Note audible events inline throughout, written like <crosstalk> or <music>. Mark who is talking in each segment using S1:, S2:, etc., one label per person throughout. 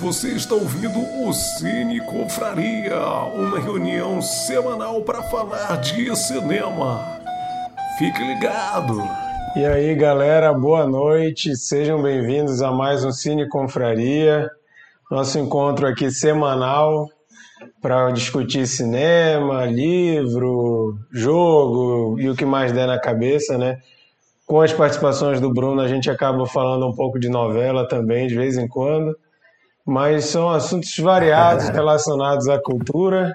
S1: Você está ouvindo o Cine Confraria, uma reunião semanal para falar de cinema. Fique ligado!
S2: E aí, galera, boa noite. Sejam bem-vindos a mais um Cine Confraria. Nosso encontro aqui semanal para discutir cinema, livro, jogo e o que mais der na cabeça, né? Com as participações do Bruno, a gente acaba falando um pouco de novela também, de vez em quando, mas são assuntos variados <laughs> relacionados à cultura.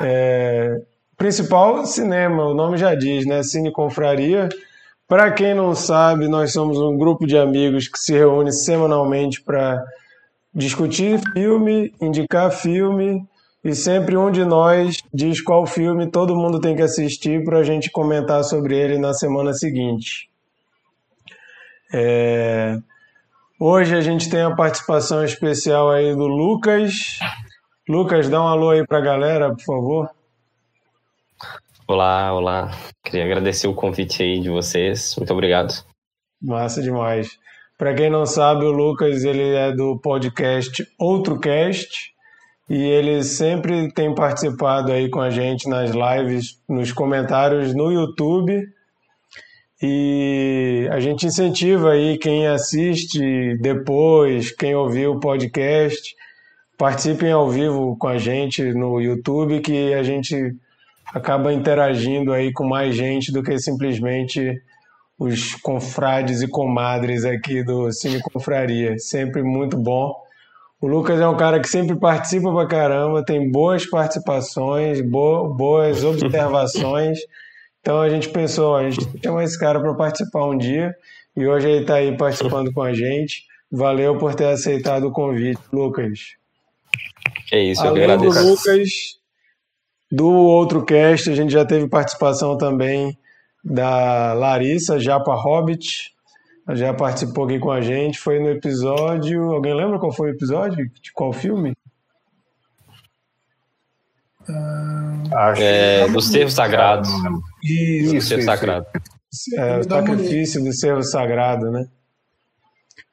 S2: É, principal, cinema, o nome já diz, né? Cine Confraria. Para quem não sabe, nós somos um grupo de amigos que se reúne semanalmente para discutir filme, indicar filme e sempre um de nós diz qual filme todo mundo tem que assistir para a gente comentar sobre ele na semana seguinte. É... Hoje a gente tem a participação especial aí do Lucas. Lucas, dá um alô aí para a galera, por favor.
S3: Olá, olá. Queria agradecer o convite aí de vocês. Muito obrigado.
S2: Massa demais. Para quem não sabe, o Lucas ele é do podcast Outro Cast e ele sempre tem participado aí com a gente nas lives, nos comentários no YouTube. E a gente incentiva aí quem assiste depois, quem ouviu o podcast, participem ao vivo com a gente no YouTube, que a gente acaba interagindo aí com mais gente do que simplesmente os confrades e comadres aqui do Cine Confraria. Sempre muito bom o Lucas é um cara que sempre participa pra caramba, tem boas participações, bo boas observações. <laughs> Então a gente pensou, a gente chama esse cara para participar um dia e hoje ele está aí participando com a gente. Valeu por ter aceitado o convite, Lucas.
S3: É isso, eu
S2: Além
S3: agradeço.
S2: do Lucas, do outro cast, a gente já teve participação também da Larissa, Japa Hobbit, já participou aqui com a gente, foi no episódio. Alguém lembra qual foi o episódio? De qual filme?
S4: Acho
S3: É, do Cervo Sagrado.
S2: Isso,
S3: Do Cervo Sagrado.
S2: é, o sacrifício do servo sagrado, né?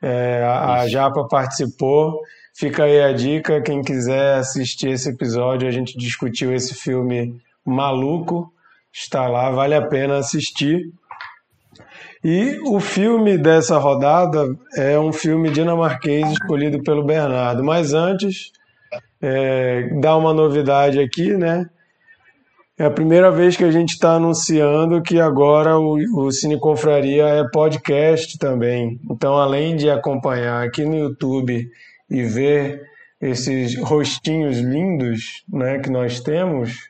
S2: É, a, a Japa participou. Fica aí a dica, quem quiser assistir esse episódio, a gente discutiu esse filme maluco. Está lá, vale a pena assistir. E o filme dessa rodada é um filme dinamarquês escolhido pelo Bernardo. Mas antes, é, dá uma novidade aqui, né? É a primeira vez que a gente está anunciando que agora o, o Cine Confraria é podcast também. Então, além de acompanhar aqui no YouTube e ver esses rostinhos lindos né, que nós temos,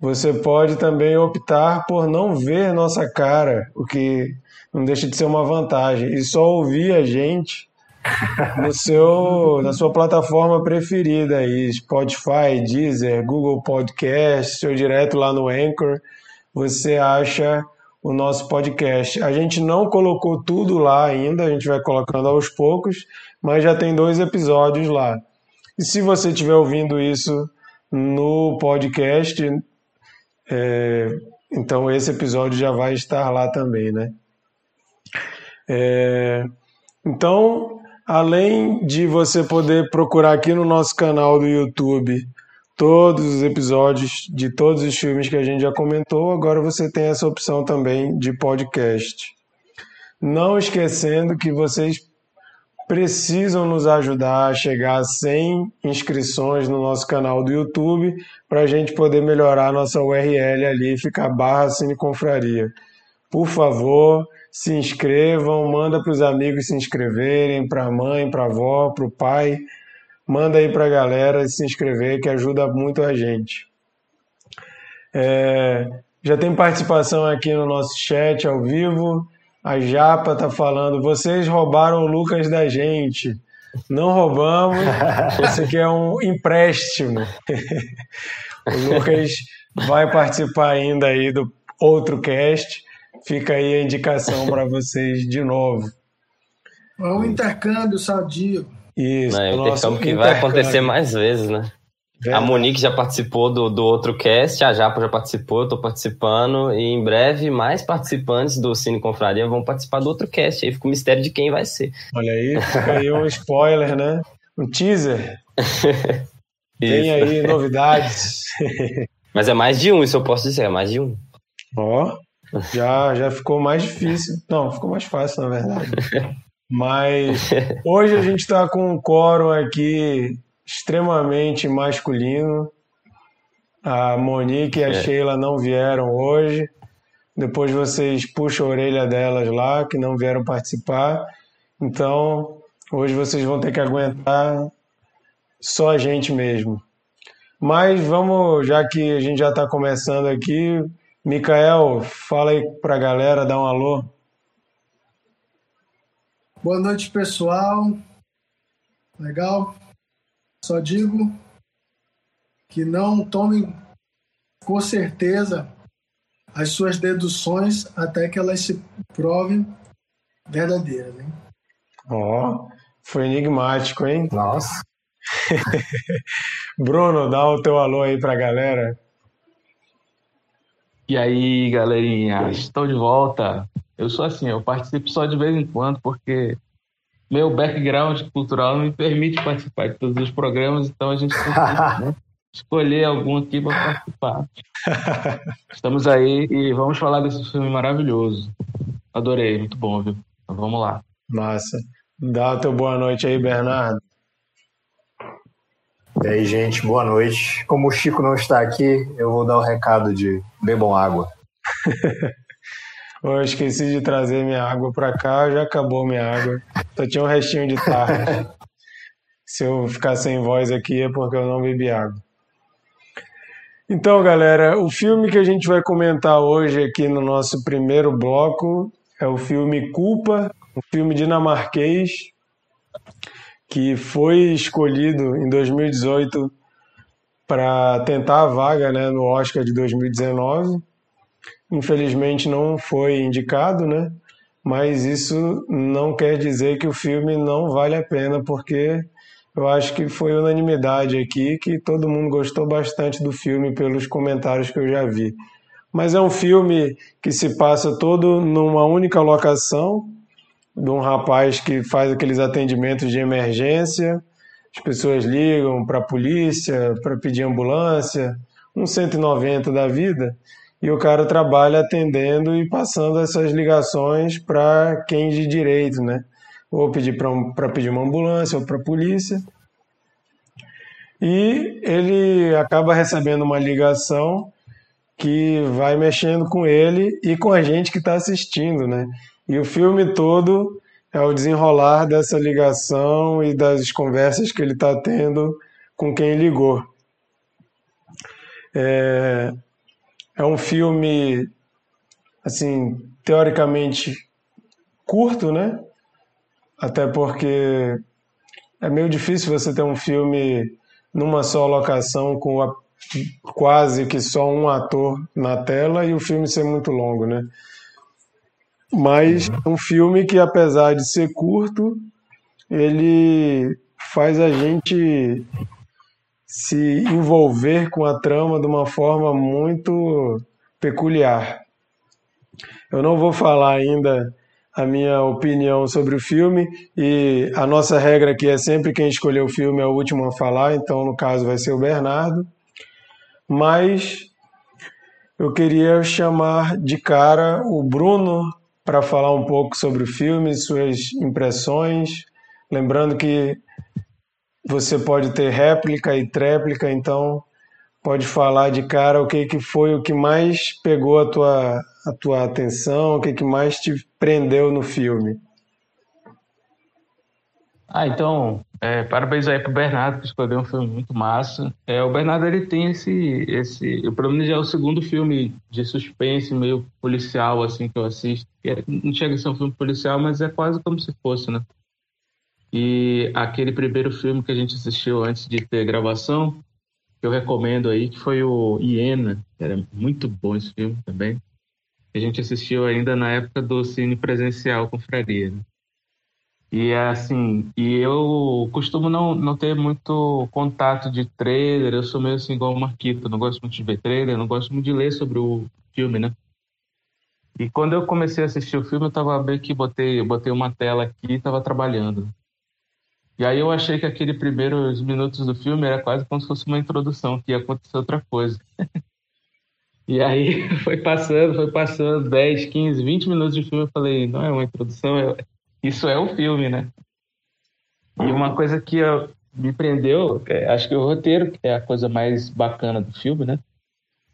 S2: você pode também optar por não ver nossa cara, o que não deixa de ser uma vantagem, e só ouvir a gente no seu, na sua plataforma preferida aí, Spotify, Deezer, Google Podcast, ou direto lá no Anchor, você acha o nosso podcast. A gente não colocou tudo lá ainda, a gente vai colocando aos poucos, mas já tem dois episódios lá. E se você estiver ouvindo isso no podcast, é, então esse episódio já vai estar lá também, né? É, então, além de você poder procurar aqui no nosso canal do YouTube todos os episódios de todos os filmes que a gente já comentou, agora você tem essa opção também de podcast. Não esquecendo que vocês precisam nos ajudar a chegar a 100 inscrições no nosso canal do YouTube para a gente poder melhorar nossa URL ali e ficar barra Cine Confraria. Por favor, se inscrevam, manda para os amigos se inscreverem, para a mãe, para a avó, para o pai. Manda aí para a galera se inscrever, que ajuda muito a gente. É, já tem participação aqui no nosso chat ao vivo. A Japa tá falando, vocês roubaram o Lucas da gente. Não roubamos, esse aqui é um empréstimo. <laughs> o Lucas vai participar ainda aí do outro cast. Fica aí a indicação para vocês de novo.
S4: É um intercâmbio sadio.
S2: Isso, o
S3: o
S2: nosso
S3: intercâmbio que vai
S2: intercâmbio.
S3: acontecer mais vezes, né? A
S2: Verdade.
S3: Monique já participou do, do outro cast, a Japa já participou, eu tô participando, e em breve mais participantes do Cine Confraria vão participar do outro cast. Aí fica o mistério de quem vai ser.
S2: Olha aí, fica aí um spoiler, né? um teaser. <laughs> Tem aí novidades.
S3: Mas é mais de um, isso eu posso dizer, é mais de um.
S2: Ó, já, já ficou mais difícil. Não, ficou mais fácil, na verdade. Mas hoje a gente está com um coro aqui extremamente masculino. A Monique e a é. Sheila não vieram hoje. Depois vocês puxam a orelha delas lá, que não vieram participar. Então, hoje vocês vão ter que aguentar só a gente mesmo. Mas vamos, já que a gente já está começando aqui, Micael, fala aí para a galera, dá um alô.
S4: Boa noite, pessoal. Legal? Só digo que não tomem com certeza as suas deduções até que elas se provem verdadeiras, hein?
S2: Ó, oh, foi enigmático, hein?
S3: Nossa. <laughs>
S2: Bruno, dá o teu alô aí pra galera.
S5: E aí, galerinha, estou de volta. Eu sou assim, eu participo só de vez em quando, porque meu background cultural não me permite participar de todos os programas, então a gente tem que <laughs> né, escolher algum aqui para participar. <laughs> Estamos aí e vamos falar desse filme maravilhoso. Adorei, muito bom, viu? Então, vamos lá.
S2: Massa. Dá o teu boa noite aí, Bernardo.
S6: E aí, gente, boa noite. Como o Chico não está aqui, eu vou dar o recado de bebam água. <laughs>
S2: eu esqueci de trazer minha água para cá, já acabou minha água. Só tinha um restinho de tarde. <laughs> Se eu ficar sem voz aqui é porque eu não bebi água. Então, galera, o filme que a gente vai comentar hoje aqui no nosso primeiro bloco é o filme Culpa, um filme dinamarquês que foi escolhido em 2018 para tentar a vaga né, no Oscar de 2019. Infelizmente não foi indicado, né? Mas isso não quer dizer que o filme não vale a pena, porque eu acho que foi unanimidade aqui que todo mundo gostou bastante do filme pelos comentários que eu já vi. Mas é um filme que se passa todo numa única locação, de um rapaz que faz aqueles atendimentos de emergência. As pessoas ligam para a polícia, para pedir ambulância, um 190 da vida, e o cara trabalha atendendo e passando essas ligações para quem de direito, né? Ou pedir para pedir uma ambulância ou para a polícia. E ele acaba recebendo uma ligação que vai mexendo com ele e com a gente que está assistindo, né? E o filme todo é o desenrolar dessa ligação e das conversas que ele está tendo com quem ligou. É, é um filme, assim, teoricamente curto, né? Até porque é meio difícil você ter um filme numa só locação com a, quase que só um ator na tela e o filme ser muito longo, né? Mas é um filme que, apesar de ser curto, ele faz a gente se envolver com a trama de uma forma muito peculiar. Eu não vou falar ainda a minha opinião sobre o filme e a nossa regra aqui é sempre quem escolheu o filme é o último a falar, então no caso vai ser o Bernardo. Mas eu queria chamar de cara o Bruno para falar um pouco sobre o filme, suas impressões. Lembrando que você pode ter réplica e tréplica, então pode falar de cara o que, que foi o que mais pegou a tua, a tua atenção, o que, que mais te prendeu no filme.
S5: Ah, então, é, parabéns aí pro Bernardo, que escolheu um filme muito massa. É, o Bernardo, ele tem esse, esse... O problema já é o segundo filme de suspense, meio policial, assim, que eu assisto. É, não chega a ser um filme policial, mas é quase como se fosse, né? E aquele primeiro filme que a gente assistiu antes de ter gravação, que eu recomendo aí, que foi o Hiena. Era muito bom esse filme também. A gente assistiu ainda na época do cine presencial com Fraria, né? E é assim, e eu costumo não, não ter muito contato de trailer, eu sou meio assim igual o Marquito, não gosto muito de ver trailer, não gosto muito de ler sobre o filme, né? E quando eu comecei a assistir o filme, eu tava bem que botei, botei uma tela aqui e tava trabalhando. E aí eu achei que aquele primeiros minutos do filme era quase como se fosse uma introdução, que ia acontecer outra coisa. <laughs> e aí <laughs> foi passando, foi passando 10, 15, 20 minutos de filme, eu falei, não é uma introdução, é... isso é o filme, né? E uma coisa que eu, me prendeu, é, acho que o roteiro é a coisa mais bacana do filme, né?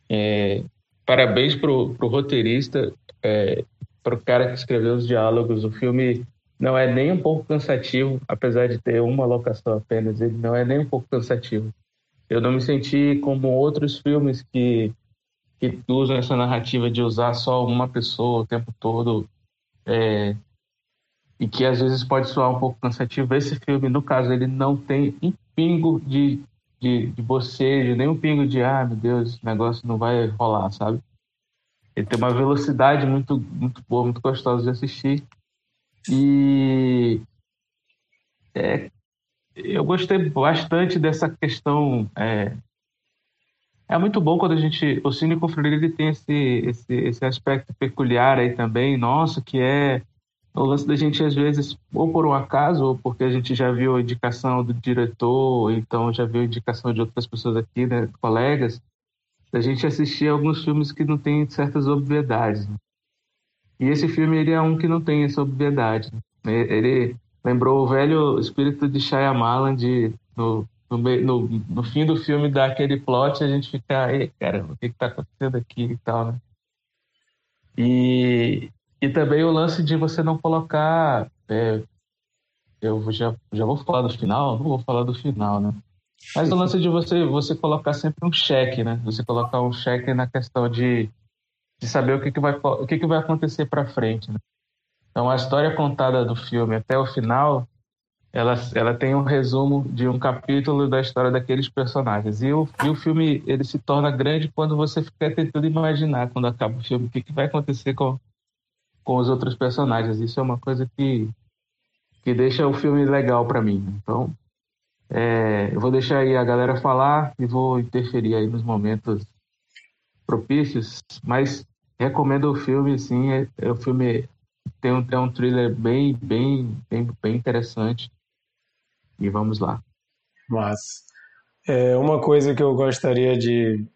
S5: É, parabéns pro, pro roteirista, é, pro cara que escreveu os diálogos. O filme não é nem um pouco cansativo, apesar de ter uma locação apenas, ele não é nem um pouco cansativo. Eu não me senti como outros filmes que, que usam essa narrativa de usar só uma pessoa o tempo todo, é, e que às vezes pode soar um pouco cansativo. Esse filme, no caso, ele não tem um pingo de, de, de bocejo, nem um pingo de, ah, meu Deus, esse negócio não vai rolar, sabe? Ele tem uma velocidade muito, muito boa, muito gostosa de assistir. E é, eu gostei bastante dessa questão. É, é muito bom quando a gente. O Cine Confraria ele tem esse, esse, esse aspecto peculiar aí também, nosso, que é o lance da gente, às vezes, ou por um acaso, ou porque a gente já viu a indicação do diretor, então já viu a indicação de outras pessoas aqui, né, colegas, da gente assistir alguns filmes que não tem certas obviedades. E esse filme ele é um que não tem essa obviedade. Ele lembrou o velho espírito de Shyamalan de no, no, no, no fim do filme dar aquele plot a gente fica, cara, o que está acontecendo aqui e tal, né? E, e também o lance de você não colocar. É, eu já, já vou falar do final? Não vou falar do final, né? Mas o lance de você, você colocar sempre um cheque, né? Você colocar um cheque na questão de, de saber o que, que, vai, o que, que vai acontecer para frente. Né? Então, a história contada do filme até o final, ela, ela tem um resumo de um capítulo da história daqueles personagens. E o, e o filme ele se torna grande quando você fica tentando imaginar, quando acaba o filme, o que, que vai acontecer com, com os outros personagens. Isso é uma coisa que, que deixa o filme legal para mim. Então, é, eu vou deixar aí a galera falar e vou interferir aí nos momentos propícios, mas recomendo o filme, sim. É, é o filme tem um, tem um thriller bem, bem, bem, bem interessante. E vamos lá.
S2: Mas é, uma coisa que eu gostaria de,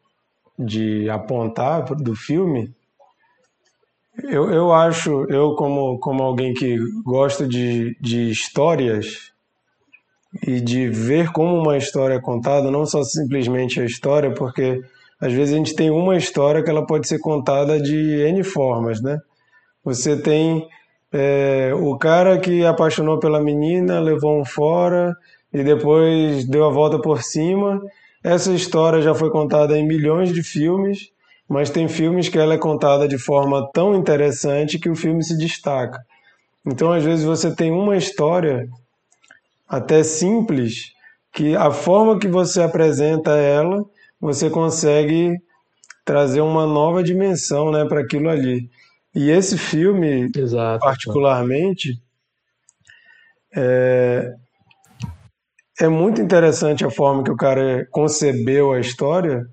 S2: de apontar do filme eu, eu acho, eu como, como alguém que gosta de, de histórias e de ver como uma história é contada, não só simplesmente a história, porque às vezes a gente tem uma história que ela pode ser contada de N formas, né? Você tem é, o cara que apaixonou pela menina, levou um fora e depois deu a volta por cima. Essa história já foi contada em milhões de filmes mas tem filmes que ela é contada de forma tão interessante que o filme se destaca. Então, às vezes, você tem uma história até simples, que a forma que você apresenta ela, você consegue trazer uma nova dimensão né, para aquilo ali. E esse filme, Exato. particularmente, é, é muito interessante a forma que o cara concebeu a história,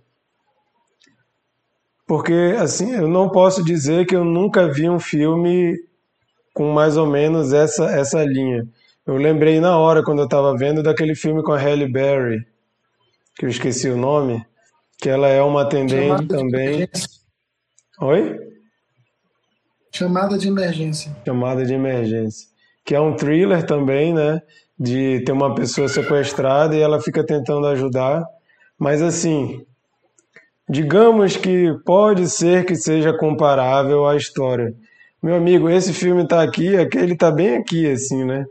S2: porque, assim, eu não posso dizer que eu nunca vi um filme com mais ou menos essa, essa linha. Eu lembrei na hora, quando eu estava vendo, daquele filme com a Halle Berry, que eu esqueci o nome, que ela é uma atendente também. Oi?
S4: Chamada de emergência.
S2: Chamada de emergência. Que é um thriller também, né? De ter uma pessoa sequestrada e ela fica tentando ajudar. Mas assim, Digamos que pode ser que seja comparável à história. Meu amigo, esse filme está aqui, aquele está bem aqui, assim, né?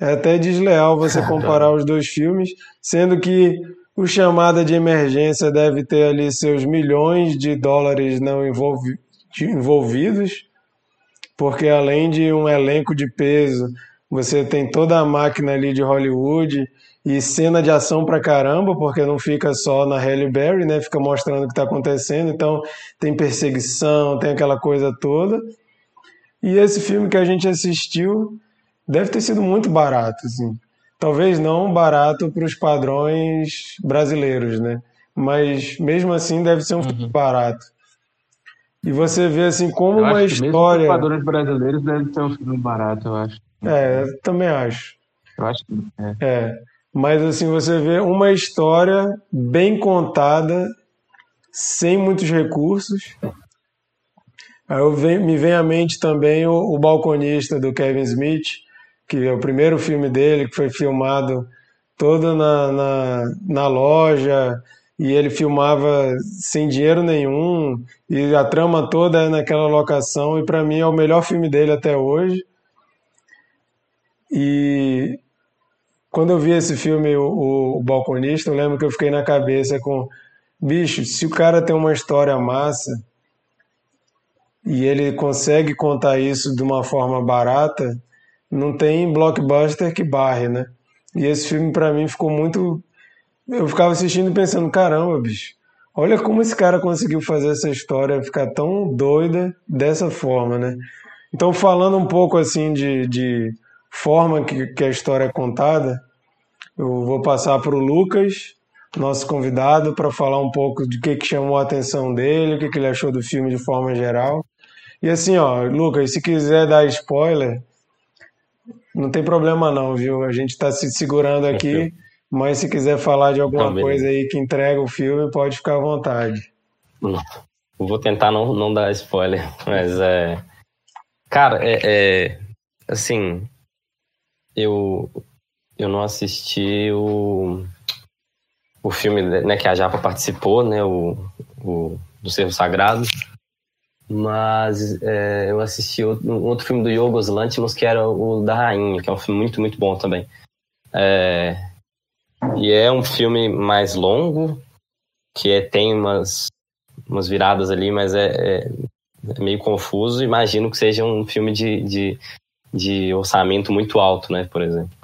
S2: É até desleal você <laughs> comparar os dois filmes, sendo que o Chamada de Emergência deve ter ali seus milhões de dólares não envolvi envolvidos, porque além de um elenco de peso, você tem toda a máquina ali de Hollywood, e cena de ação pra caramba, porque não fica só na Halle Berry, né? Fica mostrando o que tá acontecendo. Então tem perseguição, tem aquela coisa toda. E esse filme que a gente assistiu deve ter sido muito barato, assim. Talvez não barato para os padrões brasileiros, né? Mas mesmo assim deve ser um uhum. filme barato. E você vê assim como eu uma história. Mesmo
S5: os padrões brasileiros deve ser um filme barato, eu acho.
S2: É, também acho.
S5: Eu acho que é.
S2: é. Mas assim, você vê uma história bem contada, sem muitos recursos. Aí me vem à mente também o, o Balconista do Kevin Smith, que é o primeiro filme dele, que foi filmado todo na, na, na loja, e ele filmava sem dinheiro nenhum, e a trama toda é naquela locação, e para mim é o melhor filme dele até hoje. E quando eu vi esse filme, o, o, Balconista, eu lembro que eu fiquei na cabeça com: bicho, se o cara tem uma história massa e ele consegue contar isso de uma forma barata, não tem blockbuster que barre, né? E esse filme para mim ficou muito. Eu ficava assistindo pensando: caramba, bicho, olha como esse cara conseguiu fazer essa história ficar tão doida dessa forma, né? Então, falando um pouco assim de, de forma que, que a história é contada, eu vou passar para o Lucas, nosso convidado, para falar um pouco de que, que chamou a atenção dele, o que, que ele achou do filme de forma geral. E assim, ó, Lucas, se quiser dar spoiler, não tem problema não, viu? A gente está se segurando aqui, mas se quiser falar de alguma coisa aí que entrega o filme, pode ficar à vontade.
S3: Vou tentar não, não dar spoiler, <laughs> mas é. Cara, é, é assim, eu, eu não assisti o, o filme né, que a Japa participou, né, o, o do Cerro Sagrado, mas é, eu assisti um outro filme do Yorgos Lanthimos que era o da Rainha, que é um filme muito, muito bom também. É, e é um filme mais longo, que é, tem umas, umas viradas ali, mas é, é, é meio confuso. Imagino que seja um filme de, de de orçamento muito alto, né, por exemplo.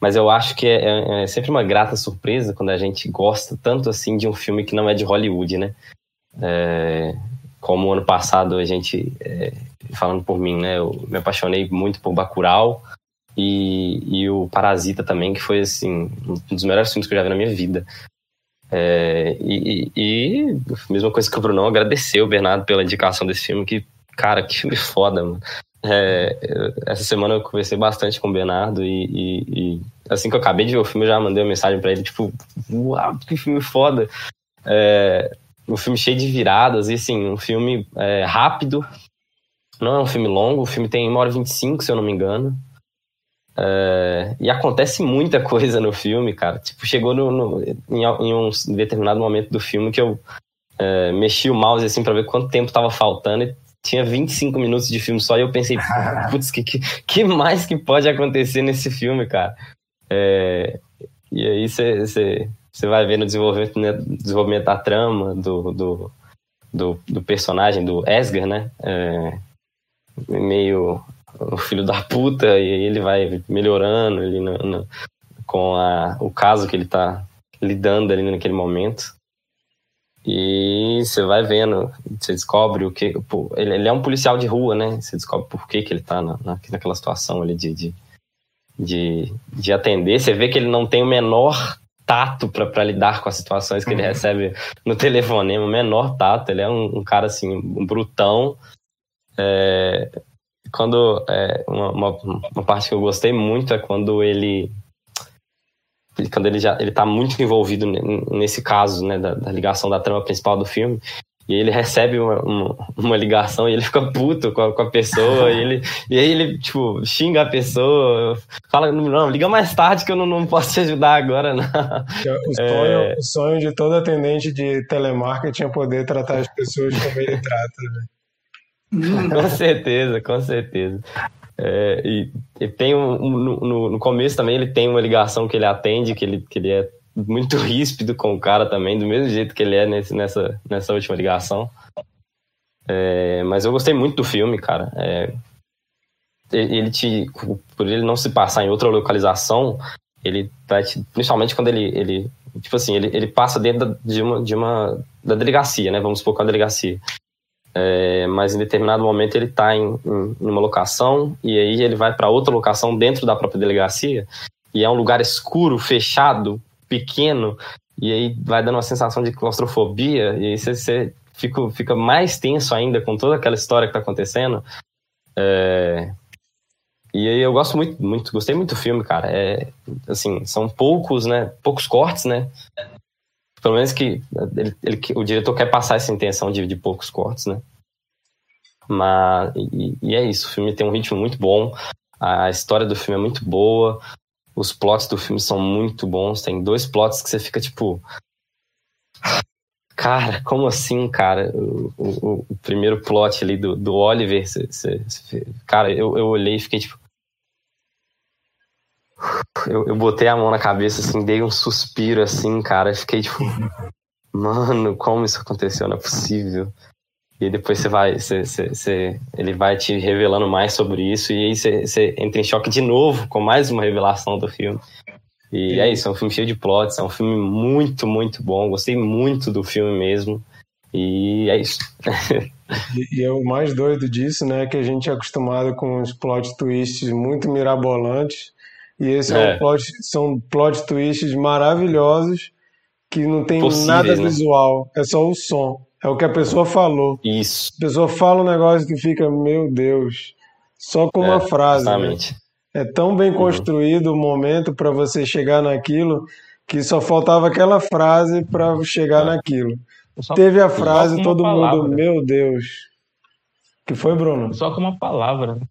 S3: Mas eu acho que é, é, é, sempre uma grata surpresa quando a gente gosta tanto assim de um filme que não é de Hollywood, né? É, como ano passado a gente, é, falando por mim, né, eu me apaixonei muito por Bacurau e, e o Parasita também, que foi assim um dos melhores filmes que eu já vi na minha vida. É, e, e, mesma coisa que o Brunão, agradecer o Bernardo pela indicação desse filme, que, cara, que filme foda, mano. É, essa semana eu conversei bastante com o Bernardo e, e, e, assim que eu acabei de ver o filme, eu já mandei uma mensagem para ele, tipo, uau, que filme foda. É, um filme cheio de viradas, e assim, um filme é, rápido, não é um filme longo, o filme tem 1 hora e 25, se eu não me engano. É, e acontece muita <laughs> coisa no filme, cara. Tipo, chegou no, no em, em, um determinado momento do filme que eu é, mexi o mouse assim para ver quanto tempo tava faltando e tinha 25 minutos de filme só e eu pensei, <laughs> putz, que, que, que mais que pode acontecer nesse filme, cara? É, e aí você vai ver no desenvolvimento, né, desenvolvimento da trama, do, do, do, do personagem, do Esger, né? É, meio o filho da puta, e aí ele vai melhorando ele no, no, com a, o caso que ele tá lidando ali naquele momento. E você vai vendo, você descobre o que. Pô, ele, ele, é um policial de rua, né? Você descobre por que, que ele tá na, na, naquela situação ali de, de, de, de, atender. Você vê que ele não tem o menor tato para lidar com as situações que uhum. ele recebe no telefonema, o menor tato. Ele é um, um cara assim, um brutão. É, quando é, uma, uma, uma parte que eu gostei muito é quando ele quando ele já ele está muito envolvido nesse caso né da, da, ligação da trama principal do filme e ele recebe uma, uma, uma ligação e ele fica puto com a, com a pessoa e, ele, e aí ele tipo xinga a pessoa fala não liga mais tarde que eu não, não posso te ajudar agora não.
S2: O, sonho, é... o sonho de todo atendente de telemarketing é poder tratar as pessoas como ele trata
S3: né? <laughs> com certeza com certeza é, e, e, tem um, um no, no, começo também ele tem uma ligação que ele atende, que ele, que ele é muito <laughs> ríspido com o cara também, do mesmo jeito que ele é nesse, nessa, nessa última ligação. É, mas eu gostei muito do filme, cara. É, ele te, por ele não se passar em outra localização, ele vai te, principalmente quando ele, ele tipo assim, ele, ele passa dentro de uma, de uma da delegacia, né? Vamos supor que é a delegacia. É, mas em determinado momento ele está em, em, em, uma locação e aí ele vai para outra locação dentro da própria delegacia e é um lugar escuro, fechado, pequeno e aí vai dando uma sensação de claustrofobia e aí você, fica, fica mais tenso ainda com toda aquela história que está acontecendo. É, e aí eu gosto muito, muito, gostei muito do filme, cara. É, assim, são poucos, né? Poucos cortes, né? Pelo menos que ele, ele, o diretor quer passar essa intenção de, de poucos cortes, né? Mas, e, e, é isso, o filme tem um ritmo muito bom, a história do filme é muito boa, os plots do filme são muito bons, tem dois plots que você fica tipo. <sighs> Cara, como assim, cara? O, o, o primeiro plot ali do, do Oliver, cara, eu, eu olhei e fiquei tipo. Eu, eu botei a mão na cabeça, assim, dei um suspiro, assim, cara. Fiquei tipo, mano, como isso aconteceu? Não é possível. E depois você vai, você, você, você, ele vai te revelando mais sobre isso, e aí você, você, entra em choque de novo com mais uma revelação do filme. E é isso, é um filme cheio de plots, é um filme muito, muito bom. Gostei muito do filme mesmo. E é isso.
S2: e, e é o mais doido disso, né? Que a gente é acostumado com os plot twists muito mirabolantes. E esse é. é um plot, são plot twists maravilhosos que não tem Possíveis, nada né? visual, é só o som. É o que a pessoa falou.
S3: Isso.
S2: A pessoa fala um negócio que fica, meu Deus, só com uma é, frase. Né? Exatamente. Né? É tão bem uhum. construído uhum. o momento para você chegar naquilo que só faltava aquela frase para chegar é. naquilo. Só, Teve a frase, todo palavra. mundo, meu Deus. que foi, Bruno?
S5: Só com uma palavra. Né?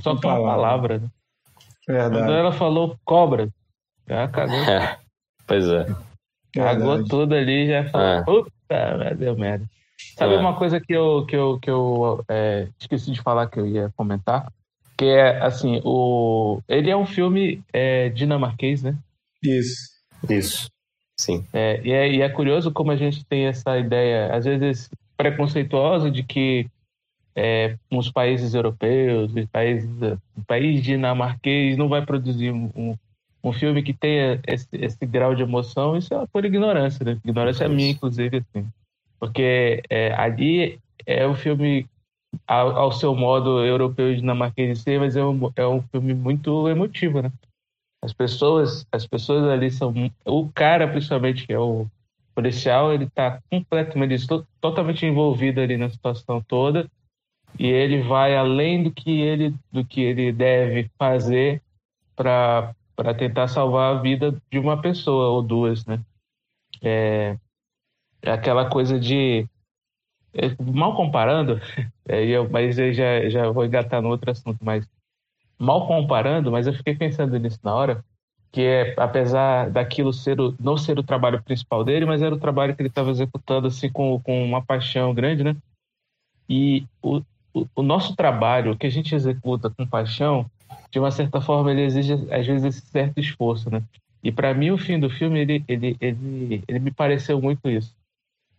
S5: Só com, com uma palavra. Né?
S2: Verdade.
S5: Quando ela falou cobra, já cagou.
S3: É. <laughs> Pois é.
S5: Cagou tudo ali, já falou, é. puta, deu merda. Sabe é. uma coisa que eu, que eu, que eu é, esqueci de falar que eu ia comentar? Que é, assim, o... ele é um filme é, dinamarquês, né?
S2: Isso.
S3: Isso. Sim.
S5: É, e, é, e é curioso como a gente tem essa ideia, às vezes preconceituosa, de que é, os países europeus, os países, o país dinamarquês não vai produzir um, um filme que tenha esse, esse grau de emoção. Isso é por ignorância, né? Ignorância é minha, inclusive, assim. Porque é, ali é um filme ao, ao, seu modo europeu e dinamarquês de ser, mas é um, é um filme muito emotivo, né? As pessoas, as pessoas ali são o cara principalmente que é o policial, ele está completamente totalmente envolvido ali na situação toda e ele vai além do que ele do que ele deve fazer para para tentar salvar a vida de uma pessoa ou duas, né? É, é aquela coisa de é, mal comparando, <laughs> é, eu, mas eu já, já vou engatar no outro assunto, mas mal comparando, mas eu fiquei pensando nisso na hora, que é, apesar daquilo ser o, não ser o trabalho principal dele, mas era o trabalho que ele estava executando assim com, com uma paixão grande, né? E o, o, o nosso trabalho, que a gente executa com paixão, de uma certa forma ele exige às vezes esse certo esforço, né? E para mim o fim do filme ele, ele, ele, ele me pareceu muito isso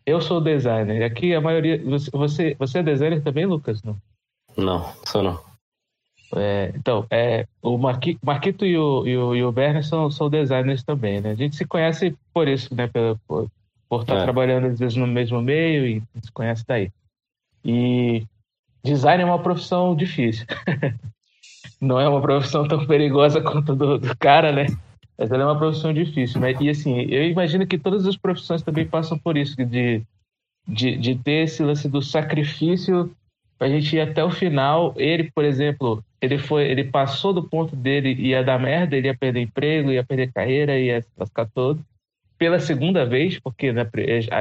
S5: eu sou designer. Aqui a maioria. Você, você é designer também, Lucas? Não,
S3: não sou não.
S5: É, então, é, o Marqui, Marquito e o, e o, e o Berner são, são designers também, né? A gente se conhece por isso, né? Por, por, por estar é. trabalhando às vezes no mesmo meio e se conhece daí. E design é uma profissão difícil. <laughs> Não é uma profissão tão perigosa quanto do, do cara, né? Mas ela é uma profissão difícil, né? E assim, eu imagino que todas as profissões também passam por isso, de, de, de ter esse lance do sacrifício para a gente ir até o final. Ele, por exemplo, ele foi, ele passou do ponto dele ia dar merda, ele ia perder emprego, ia perder carreira, ia lascar todo. Pela segunda vez, porque né,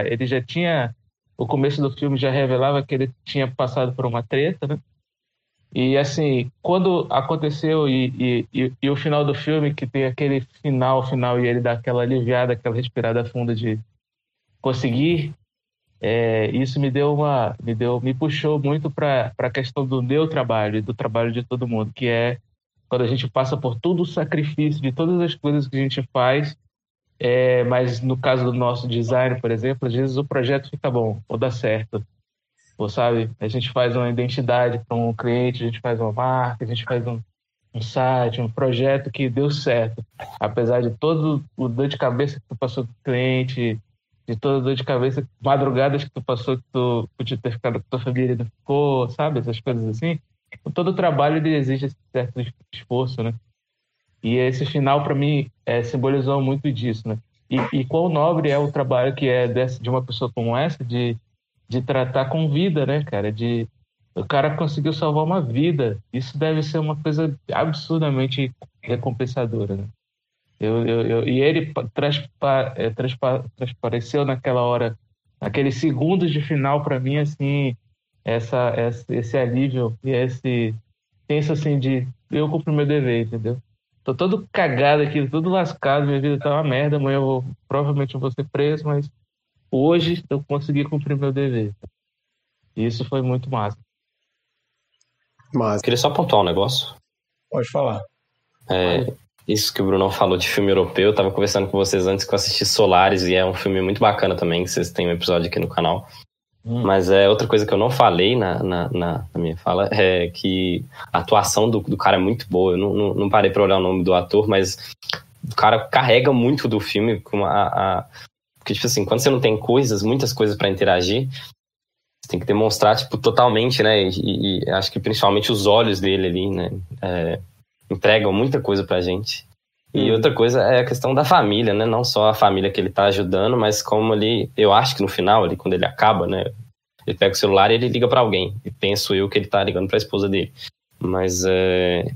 S5: ele já tinha o começo do filme já revelava que ele tinha passado por uma treta, né? E assim, quando aconteceu e, e, e, o final do filme, que tem aquele final, final, e ele dá aquela aliviada, aquela respirada funda de conseguir, é, isso me deu uma. me deu me puxou muito para a questão do meu trabalho e do trabalho de todo mundo, que é quando a gente passa por todo o sacrifício de todas as coisas que a gente faz, é, mas no caso do nosso design, por exemplo, às vezes o projeto fica bom ou dá certo ou sabe? A gente faz uma identidade para um cliente, a gente faz uma marca, a gente faz um, um site, um projeto que deu certo. Apesar de todo o dor de cabeça que tu passou com o cliente, de toda a dor de cabeça, madrugadas que tu passou que tu podia ter ficado com tua família não ficou, sabe? Essas coisas assim. Todo o trabalho exige esse certo esforço, né? E esse final, para mim, é, simbolizou muito disso, né? E, e quão nobre é o trabalho que é desse, de uma pessoa como essa, de de tratar com vida, né, cara? De, o cara conseguiu salvar uma vida. Isso deve ser uma coisa absurdamente recompensadora. Né? Eu, eu, eu, e ele transpa, é, transpa, transpareceu naquela hora, naqueles segundos de final para mim, assim, essa, essa, esse alívio e esse senso assim de eu cumpri meu dever, entendeu? Tô todo cagado aqui, tudo lascado, minha vida tá uma merda, amanhã eu vou, provavelmente eu vou ser preso, mas hoje eu consegui cumprir meu dever. E isso foi muito massa.
S3: Mas... Queria só apontar um negócio.
S2: Pode falar.
S3: É, isso que o Bruno falou de filme europeu, eu tava conversando com vocês antes que eu assisti Solares, e é um filme muito bacana também, que vocês têm um episódio aqui no canal. Hum. Mas é outra coisa que eu não falei na, na, na, minha fala é que a atuação do, do cara é muito boa. Eu não, não, não parei para olhar o nome do ator, mas o cara carrega muito do filme com a, a, porque tipo assim, quando você não tem coisas, muitas coisas para interagir, você tem que demonstrar tipo totalmente, né? E, e, acho que principalmente os olhos dele ali, né? É, entregam muita coisa pra gente. E hum. outra coisa é a questão da família, né? Não só a família que ele tá ajudando, mas como ali, eu acho que no final, ali, quando ele acaba, né? Ele pega o celular e ele liga para alguém. E penso eu que ele tá ligando para a esposa dele. Mas é,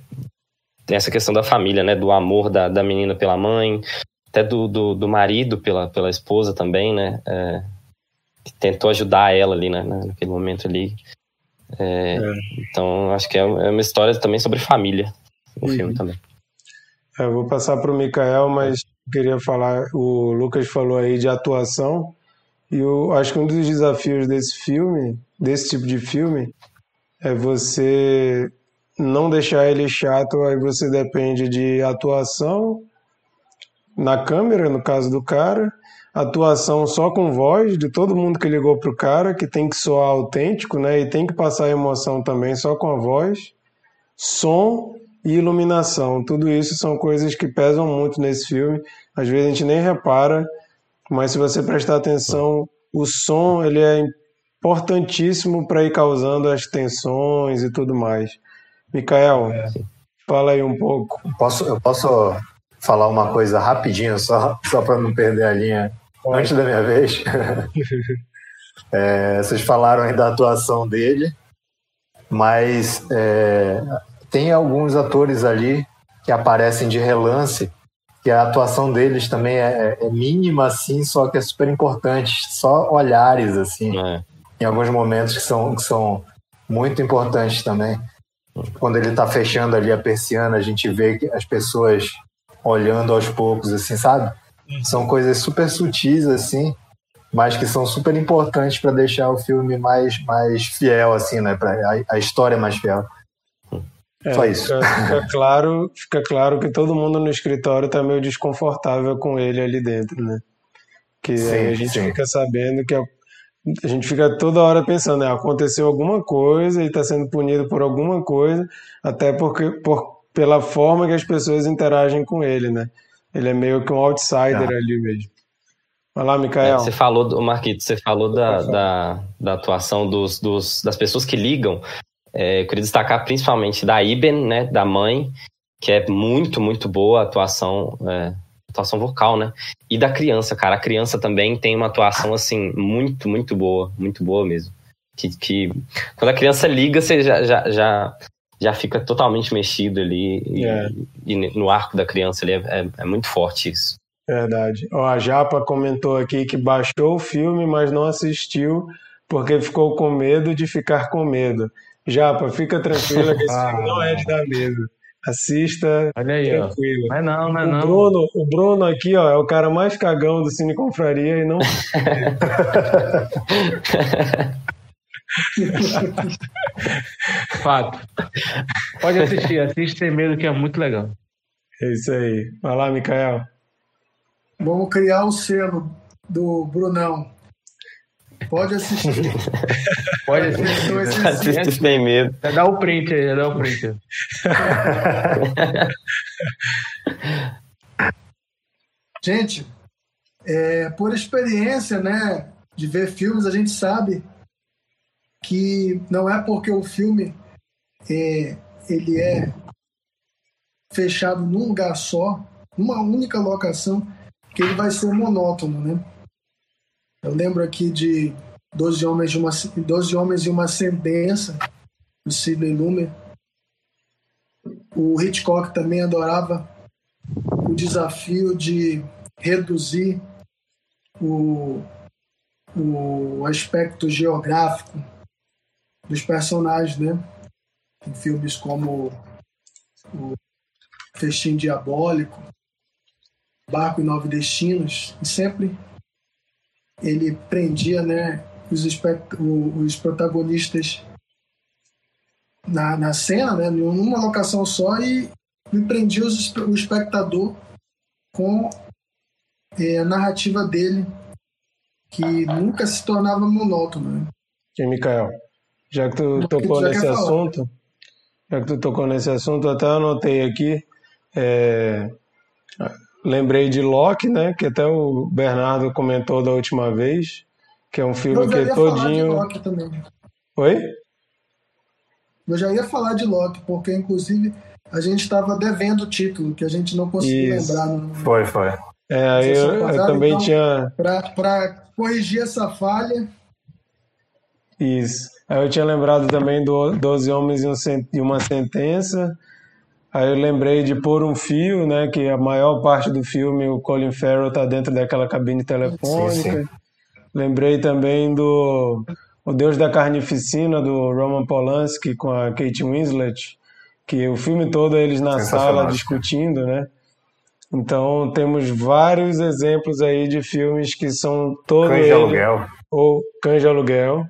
S3: tem essa questão da família, né? Do amor da, da menina pela mãe, até do, do, do marido pela, pela esposa também, né? É, que tentou ajudar ela ali né? naquele momento ali. É, é. Então, acho que é, é uma história também sobre família, o uhum. filme também.
S2: Eu é, vou passar para o Mikael, mas queria falar, o Lucas falou aí de atuação, e eu acho que um dos desafios desse filme, desse tipo de filme, é você não deixar ele chato, aí você depende de atuação na câmera, no caso do cara, atuação só com voz de todo mundo que ligou pro cara, que tem que soar autêntico, né? E tem que passar emoção também só com a voz, som e iluminação. Tudo isso são coisas que pesam muito nesse filme. Às vezes a gente nem repara, mas se você prestar atenção, o som ele é importantíssimo para ir causando as tensões e tudo mais. Micael, é. fala aí um pouco.
S6: Posso, eu posso falar uma coisa rapidinho, só, só para não perder a linha Pode. antes da minha vez? <laughs> é, vocês falaram aí da atuação dele, mas é, tem alguns atores ali que aparecem de relance, que a atuação deles também é, é mínima, assim, só que é super importante. Só olhares, assim, é. em alguns momentos que são, que são muito importantes também. Quando ele está fechando ali a persiana, a gente vê as pessoas olhando aos poucos, assim, sabe? São coisas super sutis, assim, mas que são super importantes para deixar o filme mais, mais fiel, assim, né? Para a, a história mais fiel.
S2: É, Só isso. Fica, fica, <laughs> claro, fica claro que todo mundo no escritório está meio desconfortável com ele ali dentro, né? Que sim, aí a gente sim. fica sabendo que a, a, gente fica toda hora pensando, né? Aconteceu alguma coisa e está sendo punido por alguma coisa, até porque por, pela forma que as pessoas interagem com ele, né? Ele é meio que um outsider ah. ali mesmo. Vai lá, Micael. É,
S3: você falou, do Marquito, você falou da, da, da, atuação dos, dos, das pessoas que ligam é, eu queria destacar principalmente da Iben, né, da mãe, que é muito, muito boa a atuação, é, atuação vocal, né? E da criança, cara. A criança também tem uma atuação, assim, muito, muito boa, muito boa mesmo. Que, que quando a criança liga, você já, já, já, já fica totalmente mexido ali. E, é. e no arco da criança ali é, é, é muito forte isso.
S2: Verdade. Ó, a Japa comentou aqui que baixou o filme, mas não assistiu porque ficou com medo de ficar com medo. Japa, fica tranquila que esse <laughs> ah, filme não é de dar medo. Assista
S5: Olha aí, tranquilo. Ó. Mas não, mas
S2: o
S5: não.
S2: Bruno, o Bruno aqui, ó, é o cara mais cagão do Cine Confraria e não. <laughs>
S5: Fato. Pode assistir, assiste sem medo que é muito legal.
S2: É isso aí. Vai lá, Mikael.
S4: Vamos criar o selo do Brunão. Pode assistir.
S5: Pode assistir.
S3: Assiste sem medo.
S5: Dá o um print aí, dá o um print. <laughs>
S4: gente, é, por experiência, né, de ver filmes, a gente sabe que não é porque o filme é, ele é fechado num lugar só, numa única locação, que ele vai ser monótono, né? Eu lembro aqui de Doze Homens, de uma, Doze Homens e uma Sentença, do Sidney. O Hitchcock também adorava o desafio de reduzir o, o aspecto geográfico dos personagens, né? Em filmes como o Festim Diabólico, Barco e Nove Destinos, e sempre ele prendia, né, os, os protagonistas na, na cena, né, numa locação só e, e prendia os, o espectador com é, a narrativa dele, que nunca se tornava monótona. Né?
S2: E, Mikael, já que tu tocou nesse assunto, já que tu tocou nesse assunto, até anotei aqui, é, lembrei de Loki, né, que até o Bernardo comentou da última vez, que é um filme
S4: Eu
S2: que é todinho...
S4: Loki também.
S2: Oi?
S4: Eu já ia falar de Loki, porque inclusive a gente estava devendo o título, que a gente não conseguiu
S2: Isso.
S4: lembrar. No...
S6: Foi, foi.
S2: É, aí eu, eu, também então, tinha.
S4: Para corrigir essa falha.
S2: Isso. Aí eu tinha lembrado também do Doze Homens e Uma Sentença. Aí eu lembrei de Por um Fio, né? Que a maior parte do filme o Colin Farrell tá dentro daquela cabine telefônica. Sim, sim. Lembrei também do O Deus da Carnificina, do Roman Polanski com a Kate Winslet, que o filme todo é eles na sala discutindo, né? Então temos vários exemplos aí de filmes que são todos
S6: Cães de Aluguel.
S2: Ou Cães de Aluguel.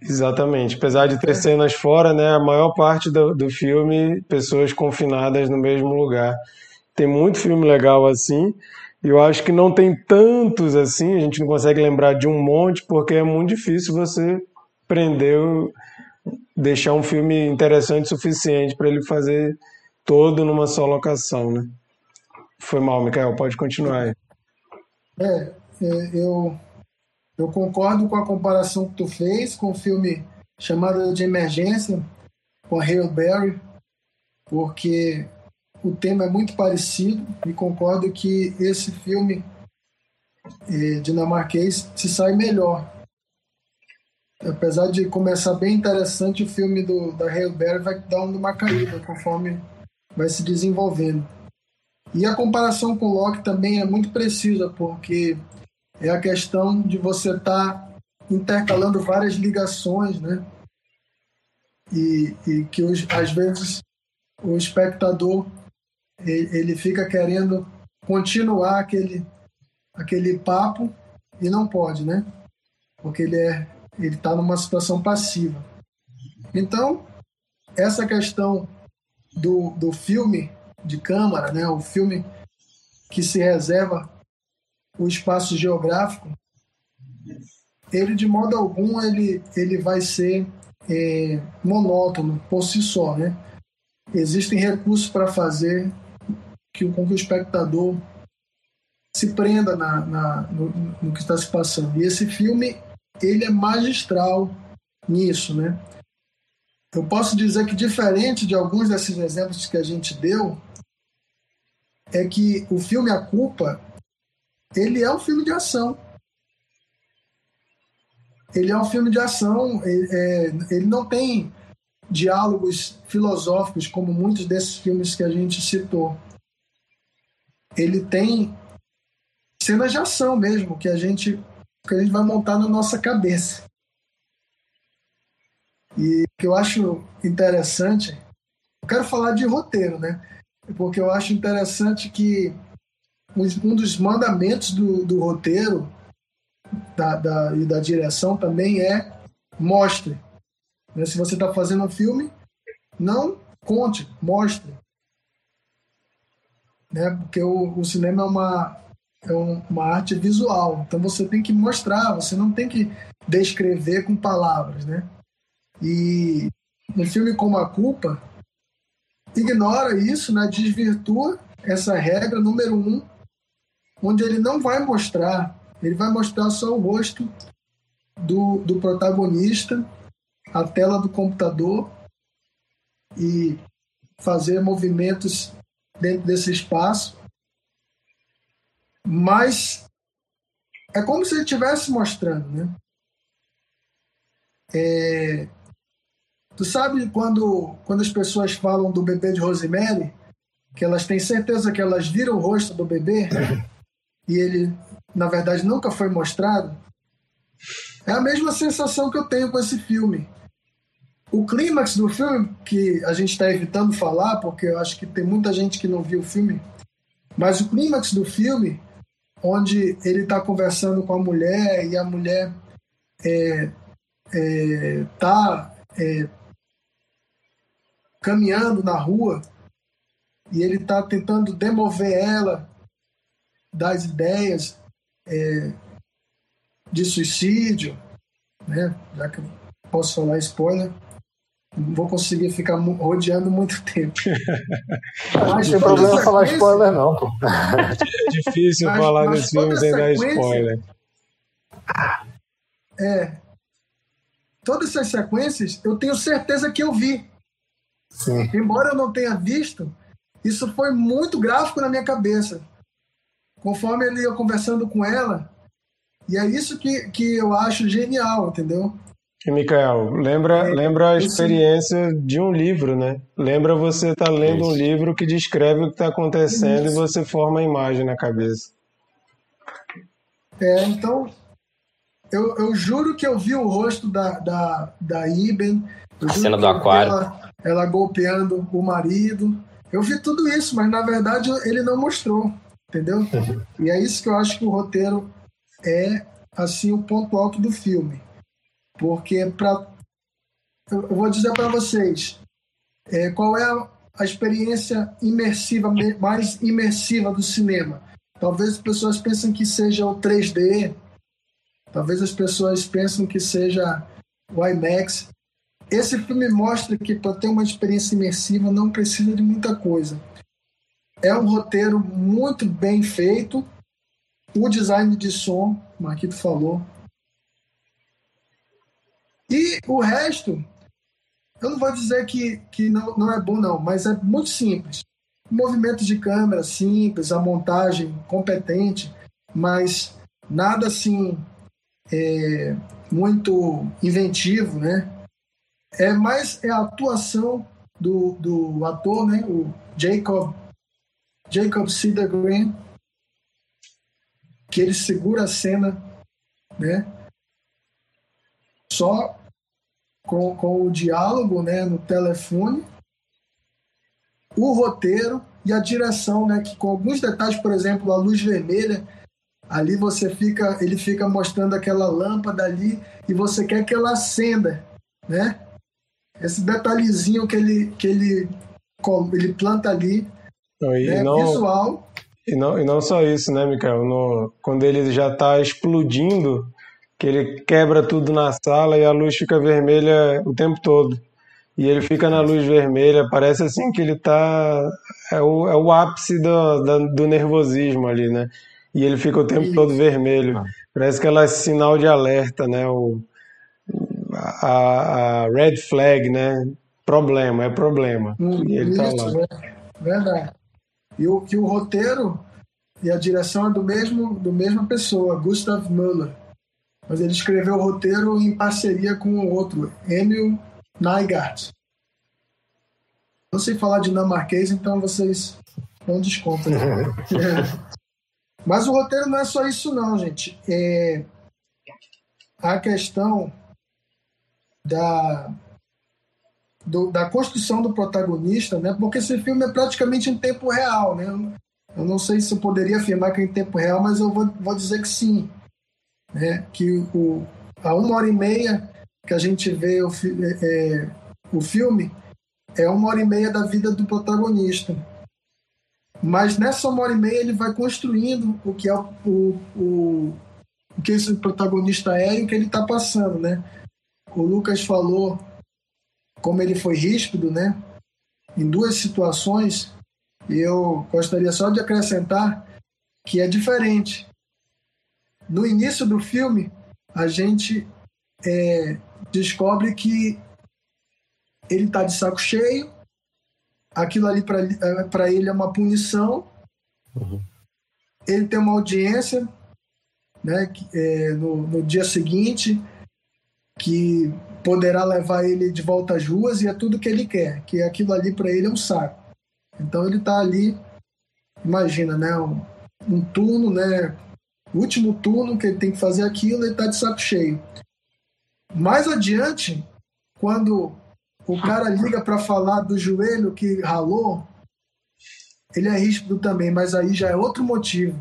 S2: Exatamente. Apesar de ter cenas fora, né, a maior parte do, do filme, pessoas confinadas no mesmo lugar. Tem muito filme legal assim, e eu acho que não tem tantos assim, a gente não consegue lembrar de um monte, porque é muito difícil você prender, deixar um filme interessante o suficiente para ele fazer todo numa só locação, né? Foi mal, Mikael, pode continuar aí.
S4: É, é, eu, eu concordo com a comparação que tu fez com o filme Chamada de Emergência, com a Hale Berry, porque o tema é muito parecido e concordo que esse filme é, dinamarquês se sai melhor. Apesar de começar bem interessante, o filme do, da Hale Berry vai dar uma caída conforme vai se desenvolvendo. E a comparação com Locke também é muito precisa, porque é a questão de você estar tá intercalando várias ligações, né? E, e que os, às vezes o espectador ele fica querendo continuar aquele, aquele papo e não pode, né? Porque ele é ele está numa situação passiva. Então essa questão do, do filme de câmara, né? O filme que se reserva o espaço geográfico, ele de modo algum ele ele vai ser é, monótono por si só, né? Existem recursos para fazer que, com que o espectador se prenda na, na no, no, que está se passando. E esse filme ele é magistral nisso, né? Eu posso dizer que diferente de alguns desses exemplos que a gente deu, é que o filme A Culpa, ele é um filme de ação. Ele é um filme de ação, ele, é, ele não tem diálogos filosóficos como muitos desses filmes que a gente citou. Ele tem cenas de ação mesmo, que a gente, que a gente vai montar na nossa cabeça. E o que eu acho interessante, eu quero falar de roteiro, né? porque eu acho interessante que um dos mandamentos do, do roteiro da, da, e da direção também é mostre. Né? Se você está fazendo um filme, não conte, mostre. Né? Porque o, o cinema é uma, é uma arte visual, então você tem que mostrar, você não tem que descrever com palavras. Né? E no filme como A Culpa, ignora isso, né, desvirtua essa regra número um, onde ele não vai mostrar, ele vai mostrar só o rosto do, do protagonista, a tela do computador e fazer movimentos dentro desse espaço. Mas é como se ele estivesse mostrando, né? É, Tu sabe quando, quando as pessoas falam do bebê de Rosemary, que elas têm certeza que elas viram o rosto do bebê <laughs> e ele, na verdade, nunca foi mostrado? É a mesma sensação que eu tenho com esse filme. O clímax do filme, que a gente está evitando falar, porque eu acho que tem muita gente que não viu o filme, mas o clímax do filme, onde ele está conversando com a mulher e a mulher é, é, tá é, caminhando na rua e ele está tentando demover ela das ideias é, de suicídio, né? Já que eu posso falar spoiler, não vou conseguir ficar rodeando muito tempo. <laughs>
S6: não tem problema falar spoiler, não, pô.
S2: É <laughs> difícil mas, falar mas desse filme sem dar spoiler.
S4: É. Todas essas sequências, eu tenho certeza que eu vi. Sim. Embora eu não tenha visto, isso foi muito gráfico na minha cabeça. Conforme ele ia conversando com ela, e é isso que, que eu acho genial, entendeu?
S2: E, Mikael, lembra, é, lembra a experiência de um livro, né? Lembra você estar tá lendo isso. um livro que descreve o que está acontecendo isso. e você forma a imagem na cabeça.
S4: É, então, eu, eu juro que eu vi o rosto da, da, da Iben.
S3: A cena do aquário.
S4: Ela, ela golpeando o marido. Eu vi tudo isso, mas na verdade ele não mostrou, entendeu? E é isso que eu acho que o roteiro é assim o ponto alto do filme, porque para eu vou dizer para vocês é, qual é a, a experiência imersiva mais imersiva do cinema. Talvez as pessoas pensem que seja o 3D, talvez as pessoas pensem que seja o IMAX. Esse filme mostra que para ter uma experiência imersiva não precisa de muita coisa. É um roteiro muito bem feito, o design de som, Marquito falou. E o resto, eu não vou dizer que, que não, não é bom, não, mas é muito simples. Movimento de câmera simples, a montagem competente, mas nada assim é, muito inventivo, né? É mais é a atuação do, do ator, né? O Jacob Jacob Cedar Green, que ele segura a cena, né? Só com, com o diálogo, né, no telefone, o roteiro e a direção, né, que com alguns detalhes, por exemplo, a luz vermelha, ali você fica, ele fica mostrando aquela lâmpada ali e você quer que ela acenda, né? Esse detalhezinho que ele que ele ele planta ali, né, não... visual
S2: e não, e não só isso, né, Mikael? No, quando ele já está explodindo, que ele quebra tudo na sala e a luz fica vermelha o tempo todo. E ele fica na luz vermelha, parece assim que ele está É o, é o ápice do, do nervosismo ali, né? E ele fica o tempo todo vermelho. Parece que ela é sinal de alerta, né? O, a, a red flag, né? Problema, é problema.
S4: Hum, e ele tá lá. É verdade. E o, que o roteiro e a direção é do mesmo do mesma pessoa, Gustav Müller. Mas ele escreveu o roteiro em parceria com o outro, Emil Nygaard. Não sei falar dinamarquês, então vocês não descontam. <laughs> é. Mas o roteiro não é só isso não, gente. É a questão da do, da construção do protagonista, né? Porque esse filme é praticamente em tempo real, né? Eu não sei se eu poderia afirmar que é em tempo real, mas eu vou, vou dizer que sim, né? Que o, a uma hora e meia que a gente vê o, é, é, o filme é uma hora e meia da vida do protagonista. Mas nessa uma hora e meia ele vai construindo o que é o, o, o que esse protagonista é e o que ele está passando, né? O Lucas falou como ele foi ríspido, né? Em duas situações, eu gostaria só de acrescentar que é diferente. No início do filme, a gente é, descobre que ele está de saco cheio, aquilo ali para ele é uma punição. Uhum. Ele tem uma audiência né, é, no, no dia seguinte, que poderá levar ele de volta às ruas e é tudo que ele quer, que aquilo ali para ele é um saco. Então ele está ali, imagina, né, um, um turno, né, último turno que ele tem que fazer aquilo, ele está de saco cheio. Mais adiante, quando o cara liga para falar do joelho que ralou, ele é ríspido também, mas aí já é outro motivo.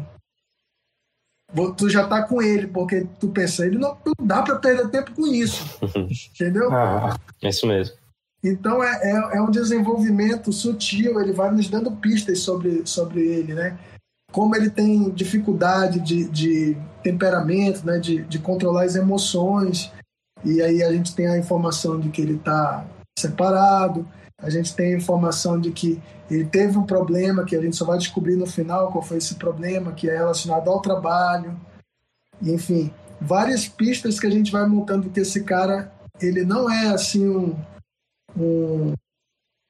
S4: Tu já tá com ele, porque tu pensa, ele não, não dá para perder tempo com isso. <laughs> entendeu?
S3: Ah, é isso mesmo.
S4: Então é, é, é, um desenvolvimento sutil, ele vai nos dando pistas sobre, sobre ele, né? Como ele tem dificuldade de, de temperamento, né? De, de controlar as emoções. E aí a gente tem a informação de que ele está separado, a gente tem informação de que ele teve um problema que a gente só vai descobrir no final qual foi esse problema, que é relacionado ao trabalho. Enfim, várias pistas que a gente vai montando que esse cara, ele não é assim um, um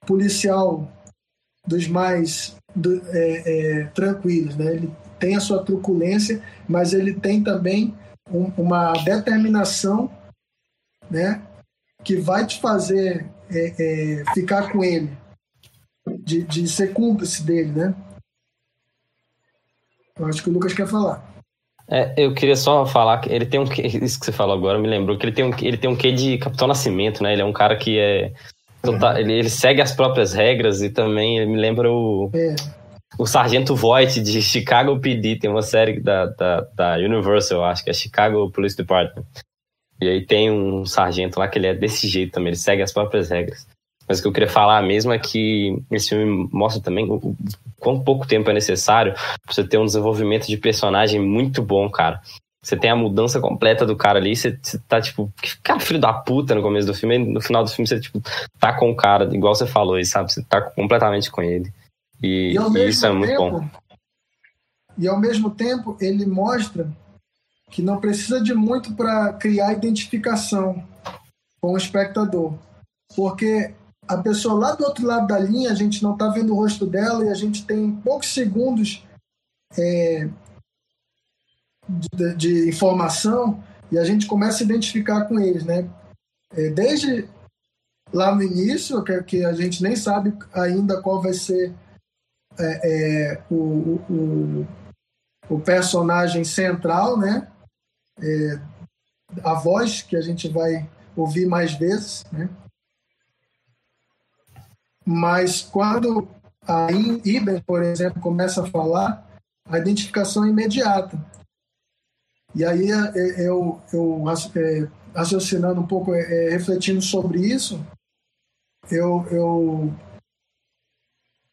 S4: policial dos mais do, é, é, tranquilos, né? Ele tem a sua truculência, mas ele tem também um, uma determinação, né? Que vai te fazer é, é, ficar com ele, de, de ser cúmplice dele, né? Eu acho que o Lucas quer falar.
S3: É, eu queria só falar que ele tem um isso que você falou agora me lembrou que ele tem um ele tem um quê de Capitão Nascimento, né? Ele é um cara que é total, ele, ele segue as próprias regras e também ele me lembra o é. o Sargento Voight de Chicago PD, tem uma série da, da, da Universal, acho que é Chicago Police Department. E aí tem um sargento lá que ele é desse jeito também, ele segue as próprias regras. Mas o que eu queria falar mesmo é que esse filme mostra também o quão pouco tempo é necessário pra você ter um desenvolvimento de personagem muito bom, cara. Você tem a mudança completa do cara ali, você, você tá tipo, cara, filho da puta no começo do filme, e no final do filme você tipo, tá com o cara, igual você falou aí, sabe? Você tá completamente com ele. E, e, e isso é tempo, muito bom.
S4: E ao mesmo tempo, ele mostra que não precisa de muito para criar identificação com o espectador. Porque a pessoa lá do outro lado da linha, a gente não está vendo o rosto dela e a gente tem poucos segundos é, de, de, informação e a gente começa a identificar com eles, né? É, desde lá no início, que, que, a gente nem sabe ainda qual vai ser é, é o, o, o personagem central, né? É, a voz que a gente vai ouvir mais vezes, né? Mas quando a Iber, por exemplo, começa a falar, a identificação é imediata. E aí é, é, eu, eu é, raciocinando um pouco, é, refletindo sobre isso, eu, eu,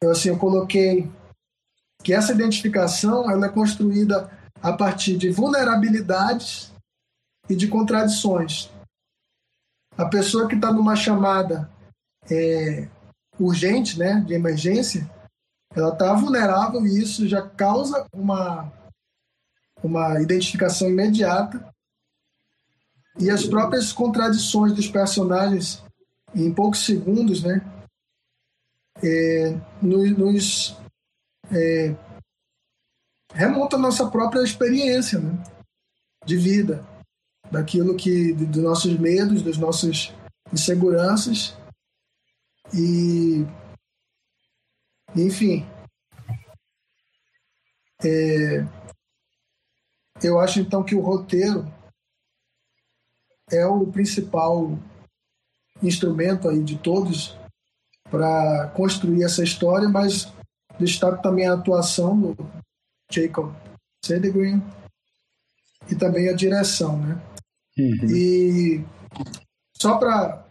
S4: eu, assim, eu coloquei que essa identificação ela é construída a partir de vulnerabilidades e de contradições. A pessoa que está numa chamada é, urgente, né, de emergência, ela está vulnerável e isso já causa uma, uma identificação imediata. E as próprias contradições dos personagens, em poucos segundos, né, é, nos, nos é, remonta à nossa própria experiência né? de vida, daquilo que, dos nossos medos, das nossas inseguranças. E, enfim, é, eu acho então que o roteiro é o principal instrumento aí de todos para construir essa história, mas destaco também a atuação do, Jacob Sedegren e também a direção, né? Uhum. E só para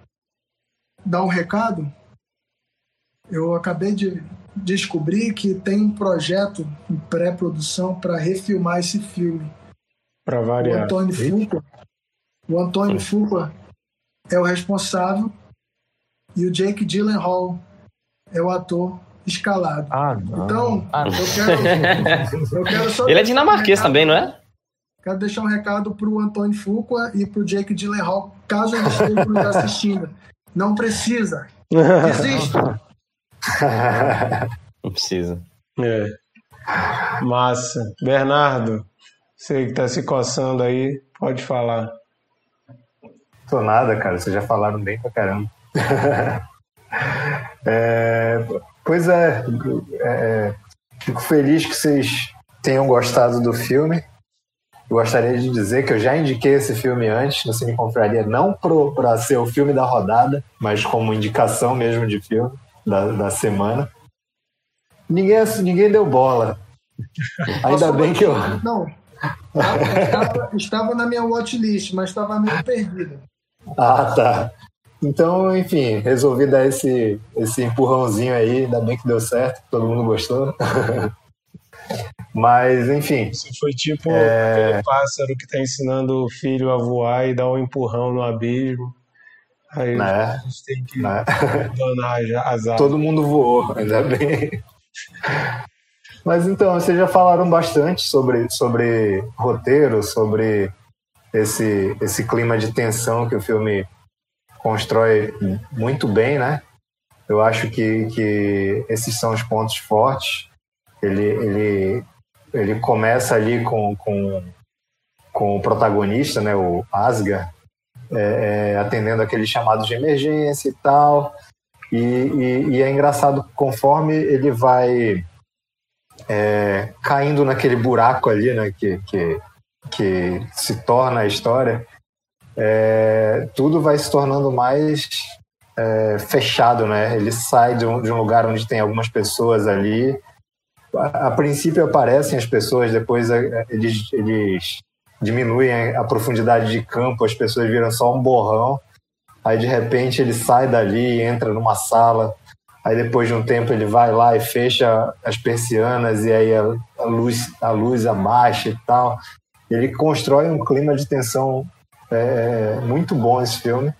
S4: dar um recado, eu acabei de descobrir que tem um projeto em pré-produção para refilmar esse filme.
S2: Para variar.
S4: O Antônio Fuqua, o Antônio Fuqua é o responsável e o Jake Gyllenhaal é o ator escalado.
S2: Ah, não.
S4: Então,
S3: ah,
S4: não. Eu, quero, <laughs> eu quero só.
S3: Ele é dinamarquês um também, não é?
S4: Quero deixar um recado para o Antônio Fuqua e para o Jake Gyllenhaal, caso eles estejam assistindo. Não precisa. Existe. <laughs>
S3: Não precisa.
S2: É. Massa. Bernardo, você que está se coçando aí, pode falar.
S6: Tô nada, cara. Vocês já falaram bem pra caramba. <laughs> é, pois é, é, fico feliz que vocês tenham gostado do filme. Eu gostaria de dizer que eu já indiquei esse filme antes no Cine Confraria, não para ser o filme da rodada, mas como indicação mesmo de filme da, da semana. Ninguém, ninguém deu bola. <laughs> Ainda bem que eu.
S4: Não. Estava, estava na minha watchlist, mas estava meio perdida.
S6: Ah, tá. Então, enfim, resolvi dar esse, esse empurrãozinho aí, ainda bem que deu certo, todo mundo gostou. <laughs> Mas, enfim.
S2: Isso foi tipo é... aquele pássaro que está ensinando o filho a voar e dar um empurrão no abismo. Aí né? a gente tem que né? abandonar as <laughs> asas.
S6: Todo mundo voou, ainda bem. Mas então, vocês já falaram bastante sobre, sobre roteiro, sobre esse, esse clima de tensão que o filme constrói muito bem, né? Eu acho que, que esses são os pontos fortes. Ele, ele, ele começa ali com, com, com o protagonista, né, o Asgar, é, é, atendendo aqueles chamados de emergência e tal. E, e, e é engraçado, conforme ele vai é, caindo naquele buraco ali, né, que, que, que se torna a história, é, tudo vai se tornando mais é, fechado, né? Ele sai de um, de um, lugar onde tem algumas pessoas ali. A, a princípio aparecem as pessoas, depois é, eles, eles diminuem a profundidade de campo, as pessoas viram só um borrão. Aí de repente ele sai dali, entra numa sala, Aí depois de um tempo ele vai lá e fecha as persianas e aí a, a luz a luz abaixa e tal. Ele constrói um clima de tensão é, muito bom esse filme.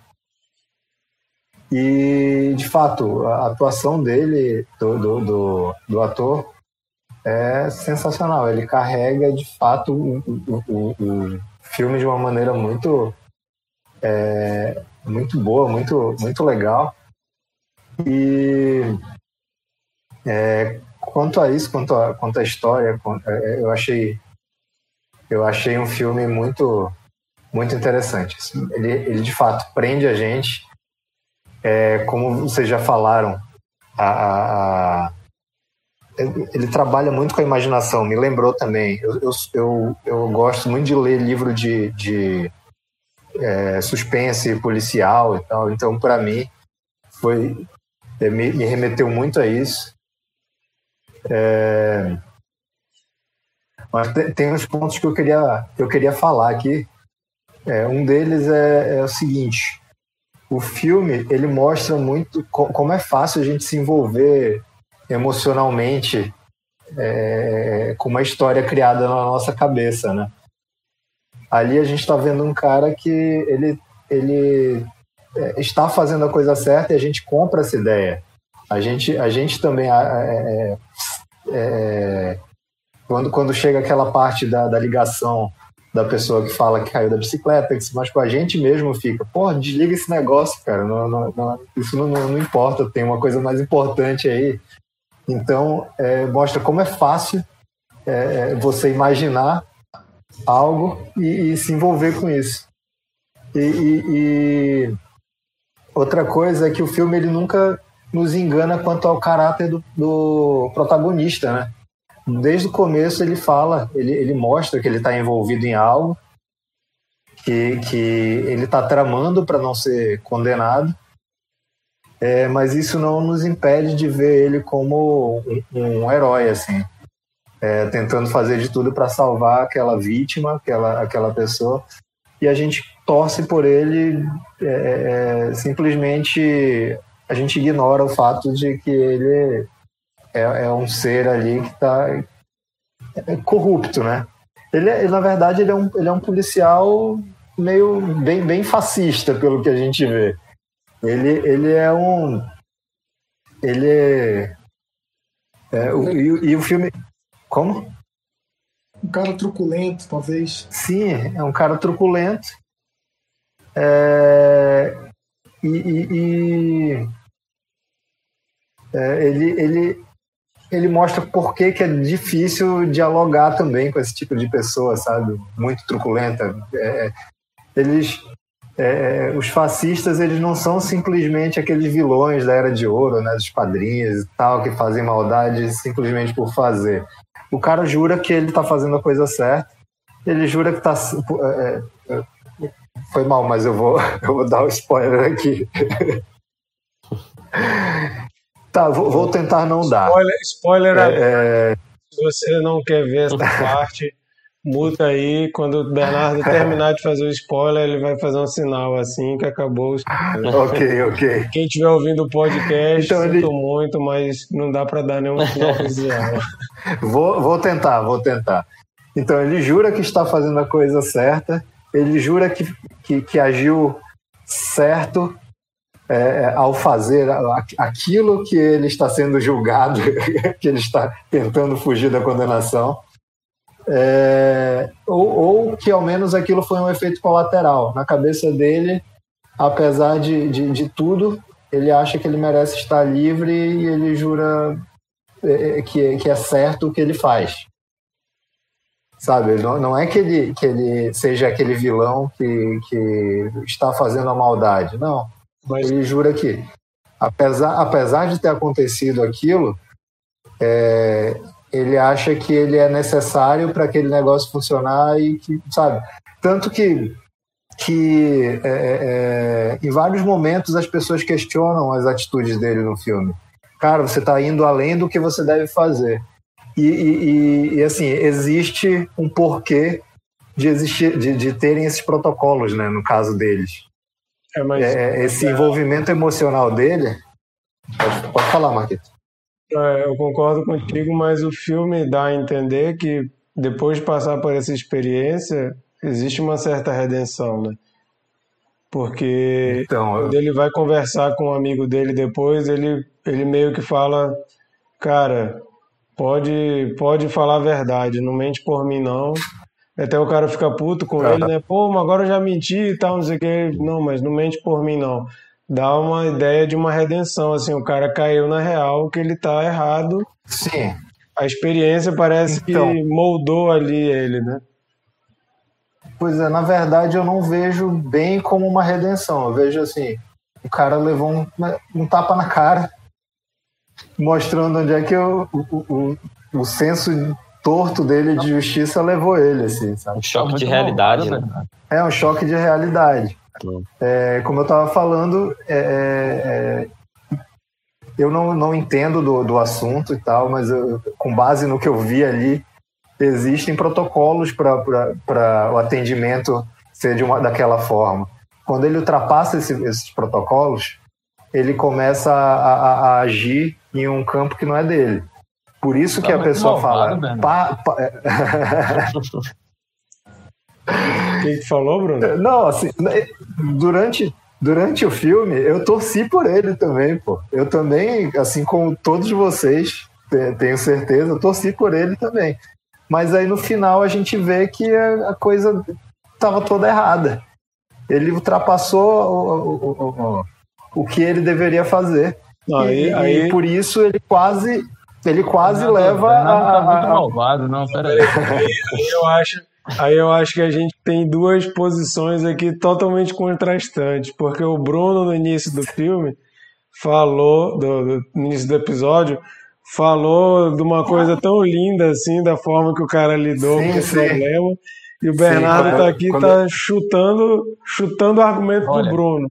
S6: E de fato a atuação dele do, do, do, do ator é sensacional. Ele carrega de fato o, o, o, filme de uma maneira muito é, muito boa, muito muito legal. E é, quanto a isso, quanto a, quanto à história, é, eu achei eu achei um filme muito muito interessante. Ele, ele de fato prende a gente. É, como vocês já falaram, a, a, a, ele trabalha muito com a imaginação. Me lembrou também. Eu, eu, eu, eu gosto muito de ler livro de, de é, suspense policial e tal. Então, para mim, foi é, me, me remeteu muito a isso. É... Mas tem, tem uns pontos que eu queria, eu queria falar aqui. É, um deles é, é, o seguinte: o filme ele mostra muito como é fácil a gente se envolver emocionalmente é, com uma história criada na nossa cabeça, né? Ali a gente está vendo um cara que ele, ele é, está fazendo a coisa certa e a gente compra essa ideia. A gente, a gente também é, é, quando, quando chega aquela parte da, da ligação da pessoa que fala que caiu da bicicleta, se machucou, a gente mesmo fica, pô, desliga esse negócio, cara, não, não, não, isso não, importa, tem uma coisa mais importante aí. Então, é, mostra como é fácil é, você imaginar algo e, e, se envolver com isso. E, e, e, Outra coisa é que o filme ele nunca nos engana quanto ao caráter do, do protagonista, né? Desde o começo ele fala, ele, ele mostra que ele está envolvido em algo, que, que ele está tramando para não ser condenado, é, mas isso não nos impede de ver ele como um, um herói, assim, é, tentando fazer de tudo para salvar aquela vítima, aquela, aquela pessoa, e a gente torce por ele, é, é, simplesmente a gente ignora o fato de que ele é, é um ser ali que está é corrupto, né? Ele, ele, na verdade, ele é, um, ele é um policial meio bem, bem fascista, pelo que a gente vê. Ele, ele é um. Ele é. é o, e, e o filme. Como?
S4: Um cara truculento, talvez.
S6: Sim, é um cara truculento. É, e, e, e é, ele, ele, ele mostra por que, que é difícil dialogar também com esse tipo de pessoa, sabe? Muito truculenta. É, eles, é, é, os fascistas eles não são simplesmente aqueles vilões da Era de Ouro, né, dos padrinhos e tal, que fazem maldade simplesmente por fazer. O cara jura que ele está fazendo a coisa certa, ele jura que está... É, é, foi mal, mas eu vou, <laughs> eu vou dar o um spoiler aqui. Tá, vou, vou, tentar não dar.
S2: Spoiler, spoiler é, se você não quer ver essa <laughs> parte muta aí. Quando o Bernardo terminar de fazer o spoiler, ele vai fazer um sinal assim que acabou o spoiler. <laughs>
S6: ok, ok.
S2: Quem estiver ouvindo o podcast, então, sinto ele... muito, mas não dá para dar nenhum sinal <laughs>
S6: vou, vou tentar, vou tentar. Então, ele jura que está fazendo a coisa certa, ele jura que, que, que agiu certo é, é ao fazer aquilo que ele está sendo julgado, <laughs> que ele está tentando fugir da condenação é, ou, ou, que ao menos aquilo foi um efeito colateral. Na cabeça dele, apesar de, de, de tudo, ele acha que ele merece estar livre e ele jura é, é, que, que é certo o que ele faz. Sabe, não, não é que ele, que ele seja aquele vilão que, que está fazendo a maldade, não. Mas ele jura que, apesar, apesar de ter acontecido aquilo, é, ele acha que ele é necessário para aquele negócio funcionar e que, sabe? Tanto que, que é, é, é, em vários momentos as pessoas questionam as atitudes dele no filme. Cara, você está indo além do que você deve fazer. E, e, e, assim, existe um porquê de, existir, de, de terem esses protocolos, né, no caso deles. É, mas... É, esse envolvimento emocional dele. Pode, pode falar, Marquito.
S2: É, eu concordo contigo, mas o filme dá a entender que depois de passar por essa experiência, existe uma certa redenção, né? Porque então, eu... quando ele vai conversar com um amigo dele depois, ele, ele meio que fala, cara, pode, pode falar a verdade, não mente por mim não. Até o cara fica puto com ele, né? Pô, mas agora eu já menti e tal, não sei o que. Não, mas não mente por mim não dá uma ideia de uma redenção, assim, o cara caiu na real que ele tá errado.
S6: Sim.
S2: A experiência parece então, que moldou ali ele, né?
S6: Pois é, na verdade eu não vejo bem como uma redenção. Eu vejo assim, o cara levou um, um tapa na cara, mostrando onde é que o, o, o, o senso torto dele de justiça levou ele, assim, sabe?
S3: Um choque de realidade, né?
S6: É um choque de realidade. É, como eu estava falando, é, é, é, eu não, não entendo do, do assunto e tal, mas eu, com base no que eu vi ali, existem protocolos para o atendimento ser de uma, daquela forma. Quando ele ultrapassa esse, esses protocolos, ele começa a, a, a, agir em um campo que não é dele. Por isso tá que a pessoa malvado, fala. Pa, pa...
S2: Quem que falou, Bruno? <laughs>
S6: Não, assim, né, durante, durante o filme, eu torci por ele também, pô. Eu também, assim como todos vocês, tenho certeza, torci por ele também. Mas aí no final a gente vê que a coisa estava toda errada. Ele ultrapassou o, o, o, o que ele deveria fazer. Aí, e, aí... e, por isso ele quase ele quase não, leva não,
S5: não, a, tá muito malvado, não, peraí.
S2: eu acho Aí eu acho que a gente tem duas posições aqui totalmente contrastantes, porque o Bruno, no início do filme, falou, do, do, no início do episódio, falou de uma coisa tão linda assim, da forma que o cara lidou sim, com o problema, e o Bernardo sim, tá aqui, quando... tá chutando, chutando o argumento Olha, do Bruno.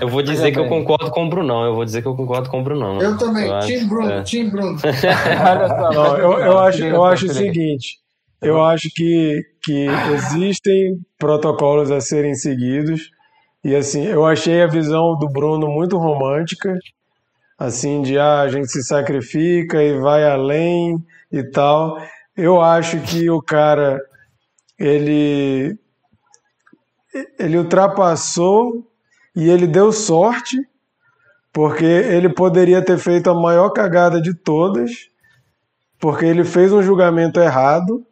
S3: Eu vou dizer que eu concordo com o Brunão. Eu vou dizer que eu concordo com o Brunão.
S4: Eu também, eu Tim Bruno, é. Tim Bruno. <laughs>
S2: Não, eu, eu acho, eu acho o seguinte: eu acho que, que existem protocolos a serem seguidos. E assim, eu achei a visão do Bruno muito romântica, assim, de ah, a gente se sacrifica e vai além e tal. Eu acho que o cara ele ele ultrapassou e ele deu sorte, porque ele poderia ter feito a maior cagada de todas, porque ele fez um julgamento errado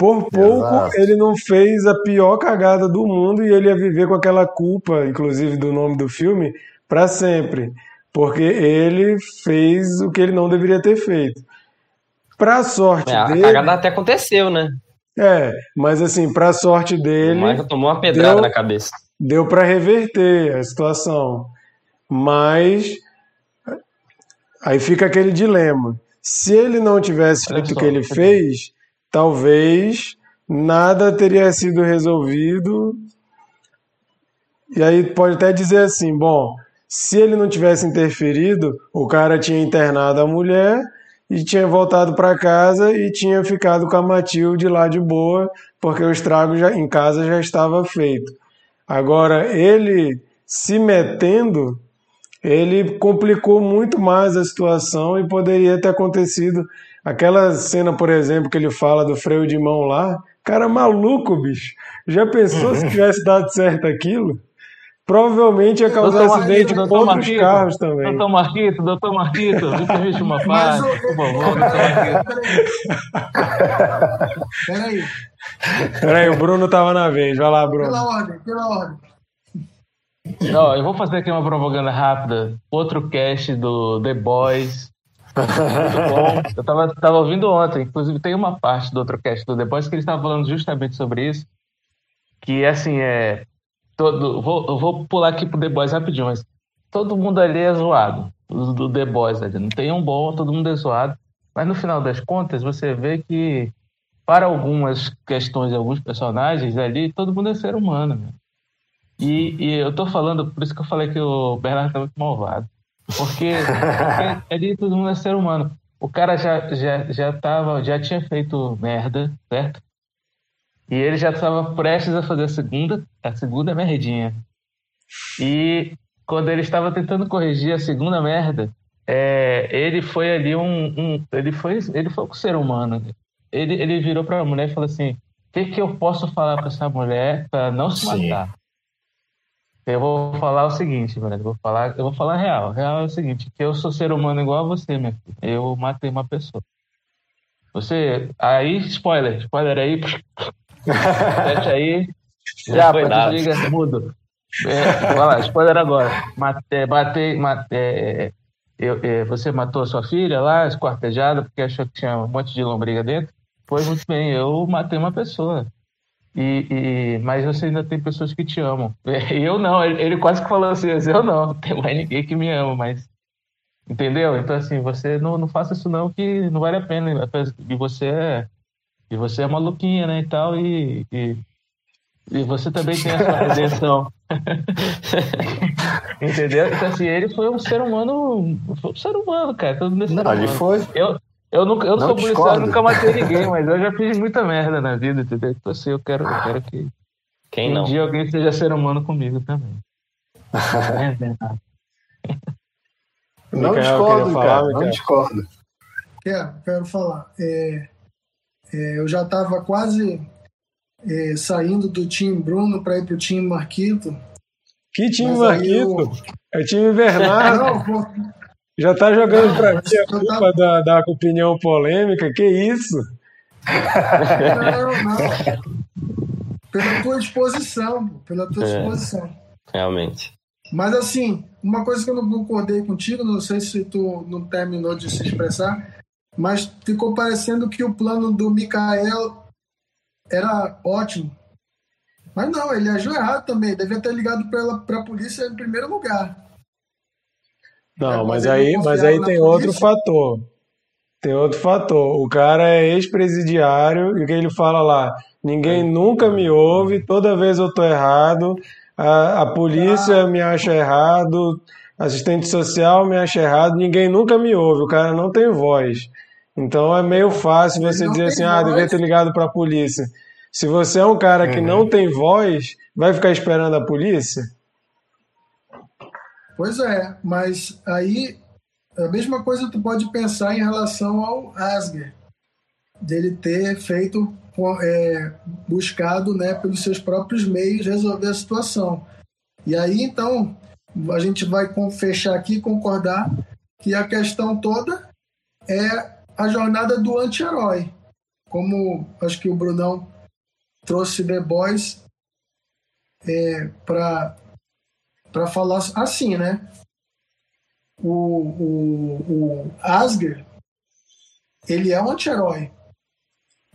S2: por pouco Exato. ele não fez a pior cagada do mundo e ele ia viver com aquela culpa, inclusive do nome do filme, para sempre. Porque ele fez o que ele não deveria ter feito. Pra sorte
S3: é,
S2: dele.
S3: A cagada até aconteceu, né?
S2: É, mas assim, para sorte dele. O
S3: Michael tomou uma pedrada deu, na cabeça.
S2: Deu para reverter a situação. Mas aí fica aquele dilema. Se ele não tivesse feito o que ele fez, talvez nada teria sido resolvido. E aí pode até dizer assim: bom, se ele não tivesse interferido, o cara tinha internado a mulher e tinha voltado para casa e tinha ficado com a Matilde lá de boa, porque o estrago já, em casa já estava feito. Agora, ele se metendo, ele complicou muito mais a situação e poderia ter acontecido aquela cena, por exemplo, que ele fala do freio de mão lá. Cara maluco, bicho. Já pensou se <laughs> tivesse dado certo aquilo? Provavelmente ia causar doutor acidente com outros Marquito, carros também.
S5: Doutor Marquito, doutor Marquito, me permite uma parte, por favor, doutor Marquito.
S4: Peraí.
S2: Peraí, o Bruno estava na vez. Vai lá, Bruno.
S4: Pela ordem, pela ordem.
S5: Não, eu vou fazer aqui uma propaganda rápida. Outro cast do The Boys. Muito bom. Eu tava, tava ouvindo ontem, inclusive tem uma parte do outro cast do The Boys que eles estavam falando justamente sobre isso. Que assim, é todo, vou, vou pular aqui pro The Boys rapidinho, mas todo mundo ali é zoado, do The Boys ali. Não tem um bom, todo mundo é zoado. Mas no final das contas, você vê que, para algumas questões, alguns personagens ali, todo mundo é ser humano. Né? E, e, eu tô falando, por isso que eu falei que o Bernardo tá muito malvado. Porque, porque <laughs> ali todo mundo é ser humano. O cara já, já, já, tava, já tinha feito merda, certo? E ele já estava prestes a fazer a segunda, a segunda merdinha. E quando ele estava tentando corrigir a segunda merda, é, ele foi ali um, um, ele foi ele foi um ser humano. Ele, ele virou para a mulher e falou assim: "O que, que eu posso falar para essa mulher para não se matar?" Sim. Eu vou falar o seguinte, eu vou falar, eu vou falar real. Real é o seguinte, que eu sou ser humano igual a você, meu filho. Eu matei uma pessoa. Você, aí spoiler, spoiler aí, <laughs> Fecha aí. Já, pode desliga, mudo. É, vai lá, spoiler agora. Mate, batei, mate, é, eu, é, você matou a sua filha lá, esquartejada, porque achou que tinha um monte de lombriga dentro? Pois muito bem, eu matei uma pessoa. E, e, mas você ainda tem pessoas que te amam. Eu não, ele, ele quase que falou assim, eu não, não tem mais ninguém que me ama, mas. Entendeu? Então, assim, você não, não faça isso não, que não vale a pena. E você é e você é maluquinha, né, e tal, e, e, e você também tem a sua redenção. <laughs> Entendeu? Então, assim, ele foi um ser humano, foi um ser humano, cara. Todo
S6: nesse não, ele foi.
S5: Eu, eu, nunca, eu não, sou policial, nunca matei ninguém, mas eu já fiz muita merda na vida, entendeu? Então, assim, eu quero, eu quero que
S3: Quem
S5: um
S3: não?
S5: dia alguém seja ser humano comigo também. é verdade.
S6: Não discordo, cara, não discordo.
S4: Quero, quero falar. É, é, eu já estava quase é, saindo do time Bruno para ir para o time Marquito.
S2: Que time Marquito? Eu... É o time Bernardo. <laughs> Não, já está jogando para mim a culpa tava... da, da opinião polêmica. Que isso?
S4: Não, não. Pela tua disposição, pela tua é, disposição.
S3: Realmente.
S4: Mas assim, uma coisa que eu não concordei contigo, não sei se tu não terminou de se expressar, mas ficou parecendo que o plano do Mikael era ótimo. Mas não, ele agiu errado também. Devia ter ligado para a polícia em primeiro lugar.
S2: Não, é, mas aí, mas aí tem polícia. outro fator. Tem outro fator. O cara é ex-presidiário e o que ele fala lá? Ninguém é. nunca me ouve, toda vez eu tô errado, a, a polícia ah. me acha errado, assistente social me acha errado, ninguém nunca me ouve, o cara não tem voz. Então é meio fácil você dizer assim, ah, devia ter ligado para a polícia. Se você é um cara que uhum. não tem voz, vai ficar esperando a polícia?
S4: Pois é, mas aí a mesma coisa tu pode pensar em relação ao Asger, dele ter feito, é, buscado né, pelos seus próprios meios resolver a situação. E aí então a gente vai fechar aqui e concordar que a questão toda é a jornada do anti-herói. Como acho que o Brunão trouxe The Boys é, para falar assim, né? O, o, o Asger, ele é um anti-herói.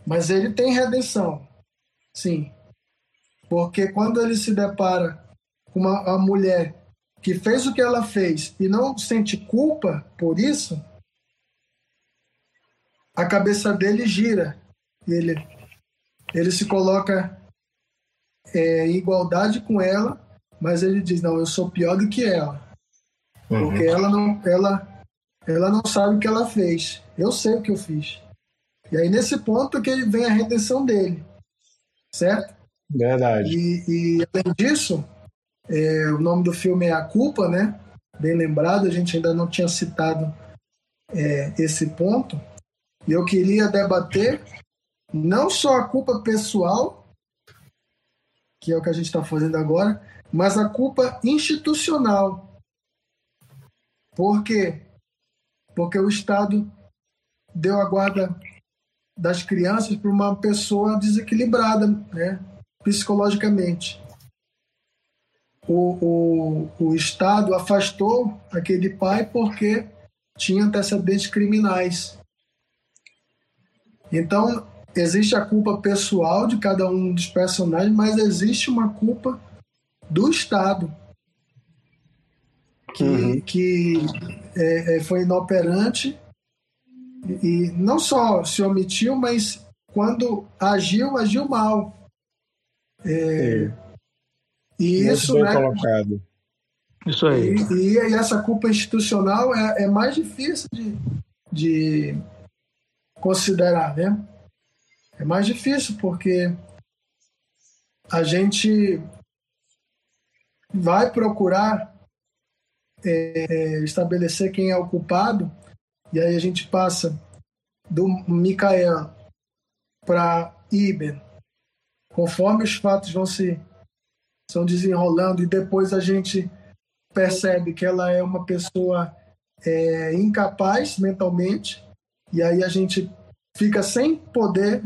S4: Mas ele tem redenção, sim. Porque quando ele se depara com uma, uma mulher que fez o que ela fez e não sente culpa por isso, a cabeça dele gira. Ele, ele se coloca é, em igualdade com ela, mas ele diz: Não, eu sou pior do que ela. Uhum. Porque ela não, ela, ela não sabe o que ela fez. Eu sei o que eu fiz. E aí, nesse ponto, que vem a redenção dele. Certo?
S2: Verdade.
S4: E, e além disso, é, o nome do filme é A Culpa, né? Bem lembrado, a gente ainda não tinha citado é, esse ponto. E eu queria debater não só a culpa pessoal, que é o que a gente está fazendo agora, mas a culpa institucional. Por quê? Porque o Estado deu a guarda das crianças para uma pessoa desequilibrada, né, psicologicamente. O, o, o Estado afastou aquele pai porque tinha antecedentes criminais. Então, existe a culpa pessoal de cada um dos personagens, mas existe uma culpa do Estado que, uhum. que é, é, foi inoperante e não só se omitiu, mas quando agiu, agiu mal. É, e
S2: Muito
S4: isso,
S2: bem
S4: né,
S2: colocado.
S5: Isso aí.
S4: E, e, essa culpa institucional é, é mais difícil de, de considerar, né? É mais difícil porque a gente vai procurar é, é, estabelecer quem é o culpado e aí a gente passa do Micael para Iber, conforme os fatos vão se são desenrolando e depois a gente percebe que ela é uma pessoa é, incapaz mentalmente e aí a gente fica sem poder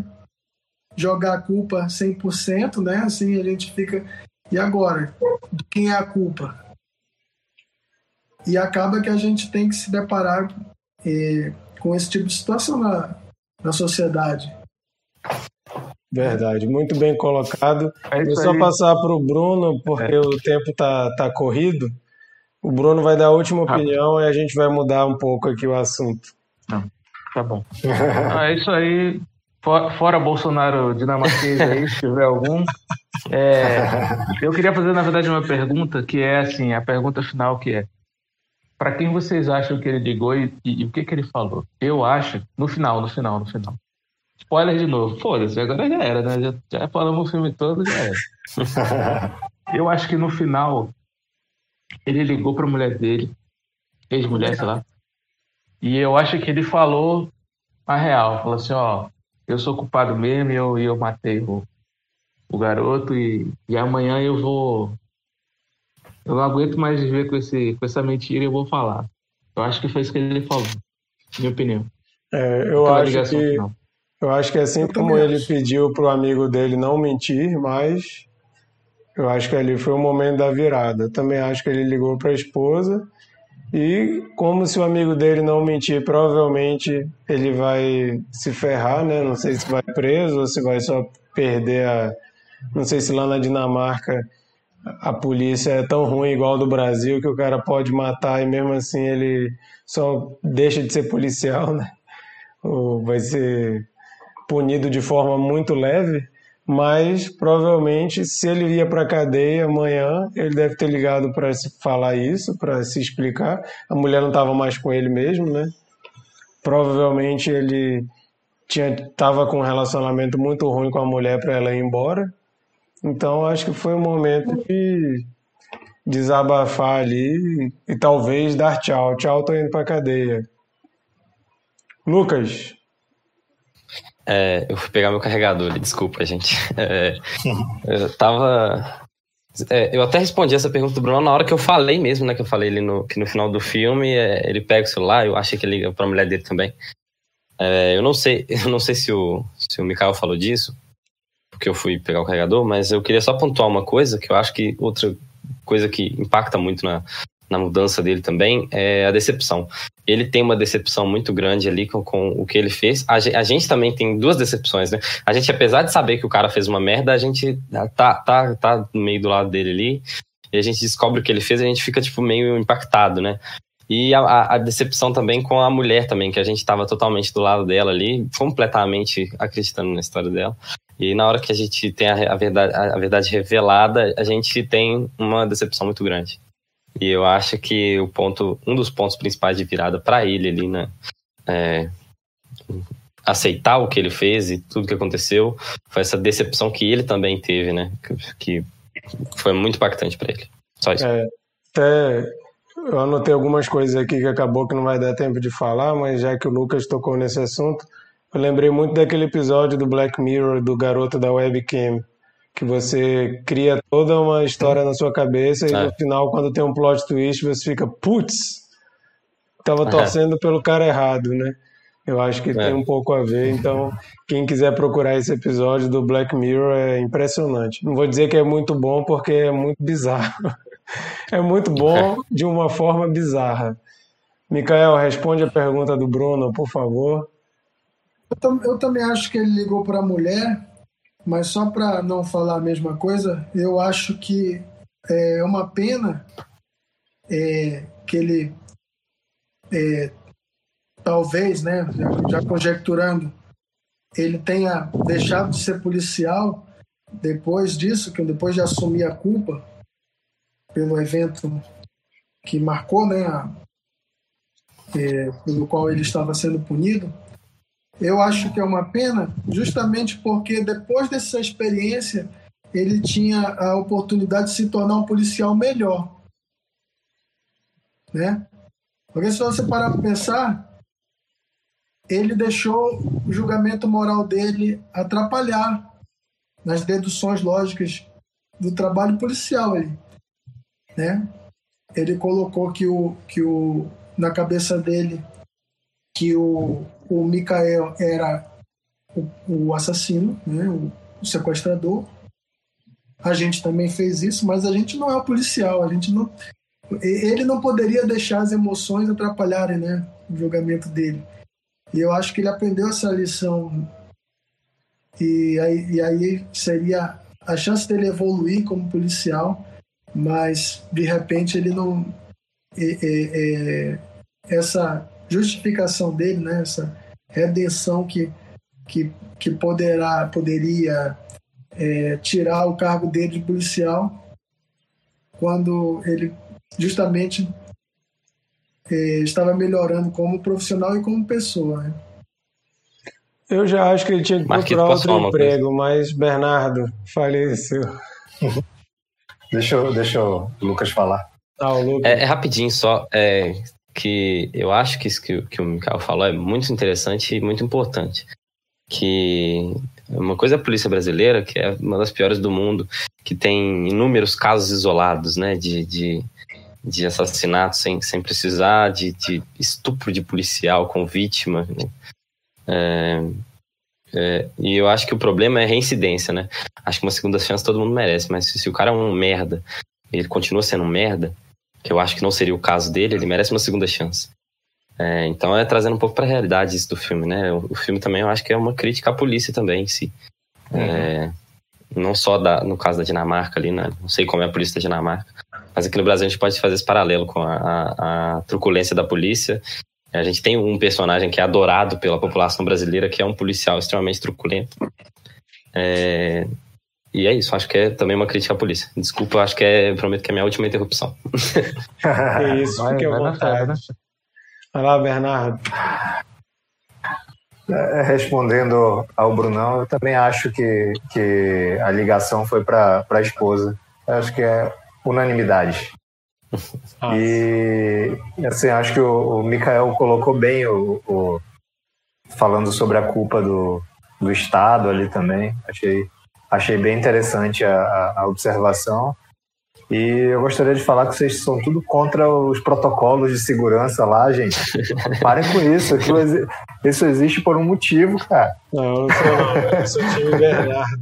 S4: jogar a culpa 100%, né? Assim a gente fica e agora de quem é a culpa? E acaba que a gente tem que se deparar é, com esse tipo de situação na, na sociedade.
S2: Verdade, muito bem colocado. É Vou só passar para o Bruno, porque é. o tempo tá, tá corrido. O Bruno vai dar a última opinião e a gente vai mudar um pouco aqui o assunto.
S5: Não, tá bom. <laughs> ah, é isso aí. Fora, fora Bolsonaro dinamarquês aí, se tiver algum. É, eu queria fazer, na verdade, uma pergunta que é assim, a pergunta final que é para quem vocês acham que ele ligou e, e, e, o que que ele falou? Eu acho, no final, no final, no final. Spoiler de novo. Foda-se, agora já era, né? Já, já falamos o filme todo, já era. <laughs> eu acho que no final ele ligou pra mulher dele, ex-mulher, sei lá. E eu acho que ele falou a real. Falou assim, ó, eu sou culpado mesmo e eu, eu matei o, o garoto e, e amanhã eu vou eu não aguento mais viver com, esse, com essa mentira e eu vou falar. Eu acho que foi isso que ele falou, minha opinião.
S2: É, eu, acho que, eu acho que assim eu como ele acho. pediu para o amigo dele não mentir, mas eu acho que ali foi o momento da virada. Eu também acho que ele ligou para a esposa e como se o amigo dele não mentir, provavelmente ele vai se ferrar, né? Não sei se vai preso ou se vai só perder a. Não sei se lá na Dinamarca a polícia é tão ruim igual do Brasil que o cara pode matar e mesmo assim ele só deixa de ser policial, né? Ou vai ser punido de forma muito leve, mas provavelmente se ele ia para a cadeia amanhã, ele deve ter ligado para se falar isso, para se explicar. A mulher não estava mais com ele mesmo, né? Provavelmente ele tinha tava com um relacionamento muito ruim com a mulher para ela ir embora então acho que foi um momento de desabafar ali e talvez dar tchau. Tchau, tô indo pra cadeia. Lucas.
S3: É, eu fui pegar meu carregador desculpa, gente. É, eu tava. É, eu até respondi essa pergunta do Bruno na hora que eu falei mesmo, né? Que eu falei ali no, que no final do filme é, ele pega o celular, eu achei que ele liga pra mulher dele também. É, eu não sei, <laughs> eu não sei se o, se o Mikael falou disso, porque eu fui pegar o carregador, mas eu queria só pontuar uma coisa, que eu acho que outra coisa que impacta muito na, na mudança dele também, é a decepção. Ele tem uma decepção muito grande ali com, com o que ele fez. A, a, gente também tem duas decepções, né? A gente, apesar de saber que o cara fez uma merda, a gente tá, tá, tá no meio do lado dele ali, e a gente descobre o que ele fez e a gente fica, tipo, meio impactado, né? E a, a, decepção também com a mulher também, que a gente estava totalmente do lado dela ali, completamente acreditando na história dela. E na hora que a gente tem a, a verdade, a, verdade revelada, a gente tem uma decepção muito grande. E eu acho que o ponto, um dos pontos principais de virada para ele ali, né, é, aceitar o que ele fez e tudo que aconteceu, foi essa decepção que ele também teve, né, que, foi muito impactante para ele. Só isso.
S2: É, até eu anotei algumas coisas aqui que acabou que não vai dar tempo de falar, mas já que o Lucas tocou nesse assunto, eu lembrei muito daquele episódio do Black Mirror do garoto da webcam, que você cria toda uma história na sua cabeça e é. no final, quando tem um plot twist, você fica, putz, tava é. torcendo pelo cara errado, né? Eu acho que é. tem um pouco a ver. Então, quem quiser procurar esse episódio do Black Mirror é impressionante. Não vou dizer que é muito bom, porque é muito bizarro. <laughs> É muito bom de uma forma bizarra. Micael, responde a pergunta do Bruno, por favor.
S4: Eu, eu também acho que ele ligou para a mulher, mas só para não falar a mesma coisa, eu acho que é uma pena é, que ele é, talvez, né, já conjecturando, ele tenha deixado de ser policial depois disso, que depois de assumir a culpa pelo evento que marcou, né, a, é, pelo qual ele estava sendo punido. Eu acho que é uma pena, justamente porque depois dessa experiência ele tinha a oportunidade de se tornar um policial melhor, né? Porque se você parar para pensar, ele deixou o julgamento moral dele atrapalhar nas deduções lógicas do trabalho policial ali, né? Ele colocou que o que o na cabeça dele que o, o Mikael era o, o assassino, né? O, o sequestrador. A gente também fez isso, mas a gente não é o policial, a gente não ele não poderia deixar as emoções atrapalharem, né, o julgamento dele. E eu acho que ele aprendeu essa lição. E aí, e aí seria a chance dele evoluir como policial, mas de repente ele não. É, é, essa justificação dele, né, essa redenção que, que, que poderá, poderia é, tirar o cargo dele de policial, quando ele justamente é, estava melhorando como profissional e como pessoa. Né?
S2: Eu já acho que ele tinha que procurar outro emprego, mas Bernardo, faleceu.
S6: deixa, eu, deixa o Lucas falar.
S3: Ah, o Lucas. É, é, rapidinho só, é, que eu acho que isso que, que o Mikael falou é muito interessante e muito importante. Que uma coisa é a polícia brasileira, que é uma das piores do mundo, que tem inúmeros casos isolados, né, de, de de assassinato sem, sem precisar, de, de estupro de policial com vítima. Né? É, é, e eu acho que o problema é reincidência, né? Acho que uma segunda chance todo mundo merece, mas se, se o cara é um merda, ele continua sendo um merda, que eu acho que não seria o caso dele, ele merece uma segunda chance. É, então é trazendo um pouco para a realidade isso do filme, né? O, o, filme também eu acho que é uma crítica à polícia também em si. Uhum. não só da, no caso da Dinamarca ali, né? Não sei como é a polícia da Dinamarca, mas aqui no Brasil a gente pode fazer esse paralelo com a, a, a truculência da polícia. A gente tem um personagem que é adorado pela população brasileira, que é um policial extremamente truculento. É... E é isso, acho que é também uma crítica à polícia. Desculpa, acho que é, prometo que é a minha última interrupção. <laughs>
S2: é isso, fique à vontade. Né? Vai lá, Bernardo.
S6: É, respondendo ao Brunão, eu também acho que, que a ligação foi para a esposa. Eu acho que é unanimidade. <laughs> Ah. E assim, acho que o, o Mikael colocou bem o, o, falando sobre a culpa do, do Estado ali também. Achei, achei bem interessante a, a observação. E eu gostaria de falar que vocês são tudo contra os protocolos de segurança lá, gente. <laughs> Parem com isso. Aquilo, isso existe por um motivo, cara.
S2: Não, não sou não. Eu sou time Bernardo.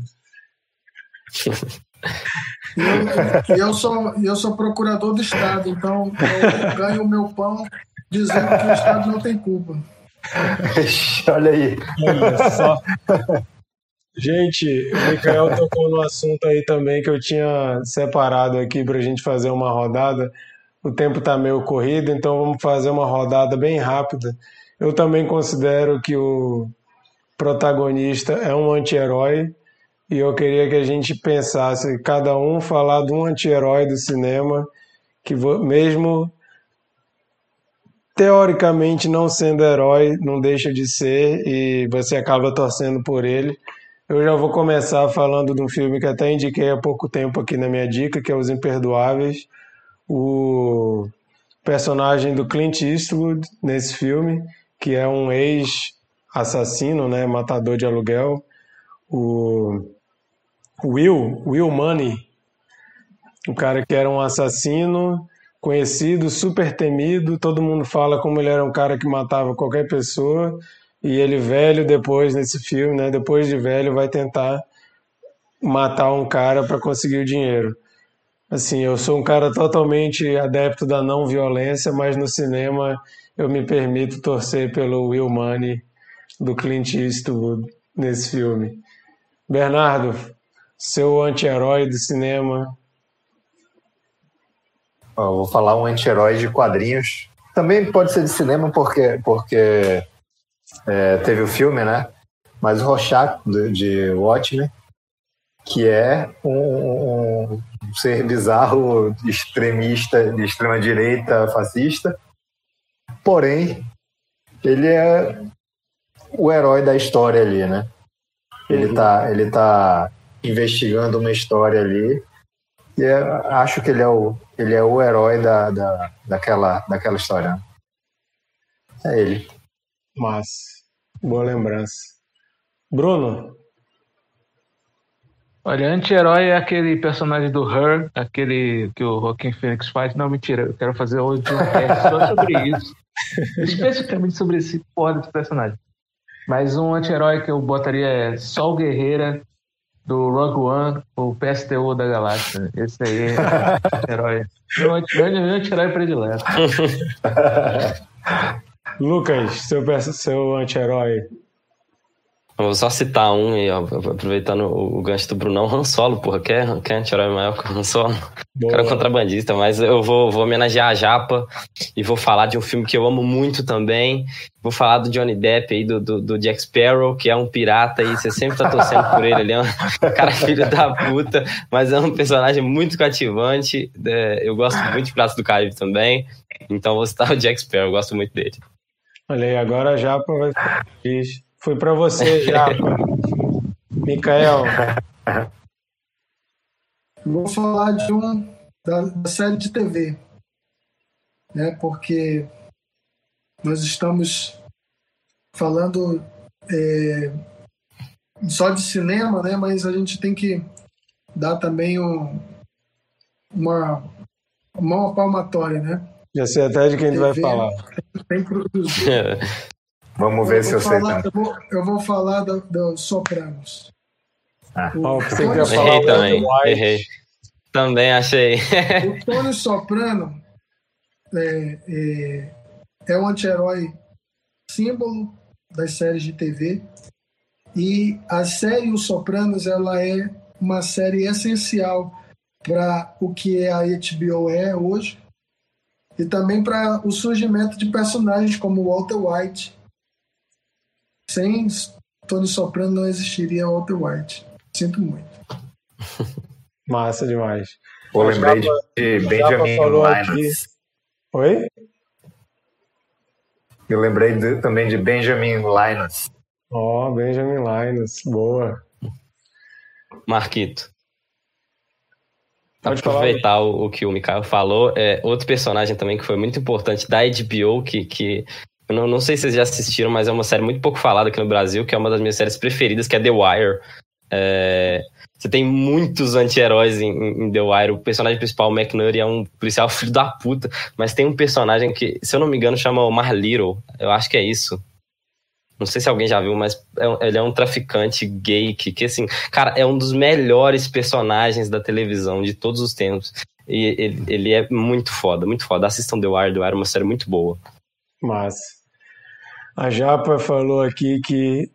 S4: E eu, eu, sou, eu sou procurador do Estado, então eu ganho o meu pão dizendo que o Estado não tem culpa. <laughs>
S6: Olha aí. Olha só.
S2: Gente, o Mikael <laughs> tocou no assunto aí também que eu tinha separado aqui para a gente fazer uma rodada. O tempo está meio corrido, então vamos fazer uma rodada bem rápida. Eu também considero que o protagonista é um anti-herói e eu queria que a gente pensasse, cada um falar de um anti-herói do cinema que mesmo teoricamente não sendo herói, não deixa de ser e você acaba torcendo por ele. Eu já vou começar falando de um filme que até indiquei há pouco tempo aqui na minha dica, que é Os Imperdoáveis. O personagem do Clint Eastwood nesse filme, que é um ex-assassino, né, matador de aluguel. O Will, Will Money, o cara que era um assassino conhecido, super temido, todo mundo fala como ele era um cara que matava qualquer pessoa e ele velho depois nesse filme, né? Depois de velho vai tentar matar um cara para conseguir o dinheiro. Assim, eu sou um cara totalmente adepto da não violência, mas no cinema eu me permito torcer pelo Will Money do Clint Eastwood nesse filme. Bernardo, seu anti-herói do cinema.
S6: Eu vou falar um anti-herói de quadrinhos. Também pode ser de cinema porque porque é, teve o filme, né? Mas o Rorschach, de, de Watchmen, que é um, um, ser bizarro, extremista, de extrema-direita, fascista. Porém, ele é o herói da história ali, né? Ele uhum. tá, ele tá investigando uma história ali e é, acho que ele é o, ele é o herói da, da, daquela, daquela história. Né? É ele.
S2: Mas, boa lembrança. Bruno?
S5: Olha, anti-herói é aquele personagem do Her, aquele que o Joaquim Phoenix faz. Não, mentira, eu quero fazer hoje um <laughs> só sobre isso. Especificamente sobre esse porra desse personagem. Mas um anti-herói que eu botaria é Sol Guerreira, do Rogue One, o PSTO da galáxia. Esse aí é <laughs> herói. Meu anti-herói predileto. <laughs>
S2: Lucas, seu, seu anti-herói.
S3: Vou só citar um, e ó, aproveitando o, gancho do Brunão, Han Solo, porra, quer, quer anti-herói maior que o Han Solo? Boa. Cara contrabandista, mas eu vou, vou homenagear a Japa e vou falar de um filme que eu amo muito também. Vou falar do Johnny Depp aí, do, do, do Jack Sparrow, que é um pirata e você sempre tá torcendo por ele, ele é um cara filho da puta, mas é um personagem muito cativante. É, eu gosto muito de Pratos do Caribe também, então vou citar o Jack Sparrow, eu gosto muito dele.
S2: Olha aí, agora feliz. Foi para você, Japa. Micael.
S4: Vou falar de um da, da, série de TV, né? Porque nós estamos falando é, só de cinema, né? Mas a gente tem que dar também um, uma uma palmatória, né?
S2: Já sei até de quem TV, vai falar. Tem
S6: Vamos ver eu se eu
S4: falar,
S6: sei.
S4: Eu vou, eu vou falar do, do Sopranos.
S3: Ah, o, você quer falar Errei também. Errei. Também achei.
S4: o Tony Soprano é, é, é um anti-herói símbolo das séries de TV. E a série Os Sopranos ela é uma série essencial para o que a HBO é hoje e também para o surgimento de personagens como Walter White. Sem Tony Soprano não existiria Walter White. Sinto muito. <laughs>
S2: Massa demais.
S6: Pô, lembrei de Benjamin Linus.
S2: Oi?
S6: Eu lembrei de, também de Benjamin Linus.
S2: Ó, oh, Benjamin Linus, boa.
S3: Marquito. Aproveitar o, o, que o Mikael falou, é, outro personagem também que foi muito importante da HBO, que, que eu não, não sei se vocês já assistiram, mas é uma série muito pouco falada aqui no Brasil, que é uma das minhas séries preferidas, que é The Wire. É, você tem muitos anti-heróis em, em, The Wire. O personagem principal, o McNulty, é um policial <laughs> filho da puta, mas tem um personagem que, se eu não me engano, chama Omar Little. Eu acho que é isso. Não sei se alguém já viu, mas é, ele é um traficante gay que, que, assim, cara, é um dos melhores personagens da televisão de todos os tempos. E ele, ele é muito foda, muito foda. Assistam The Wire, The Wire é uma série muito boa.
S2: Mas a Japa falou aqui que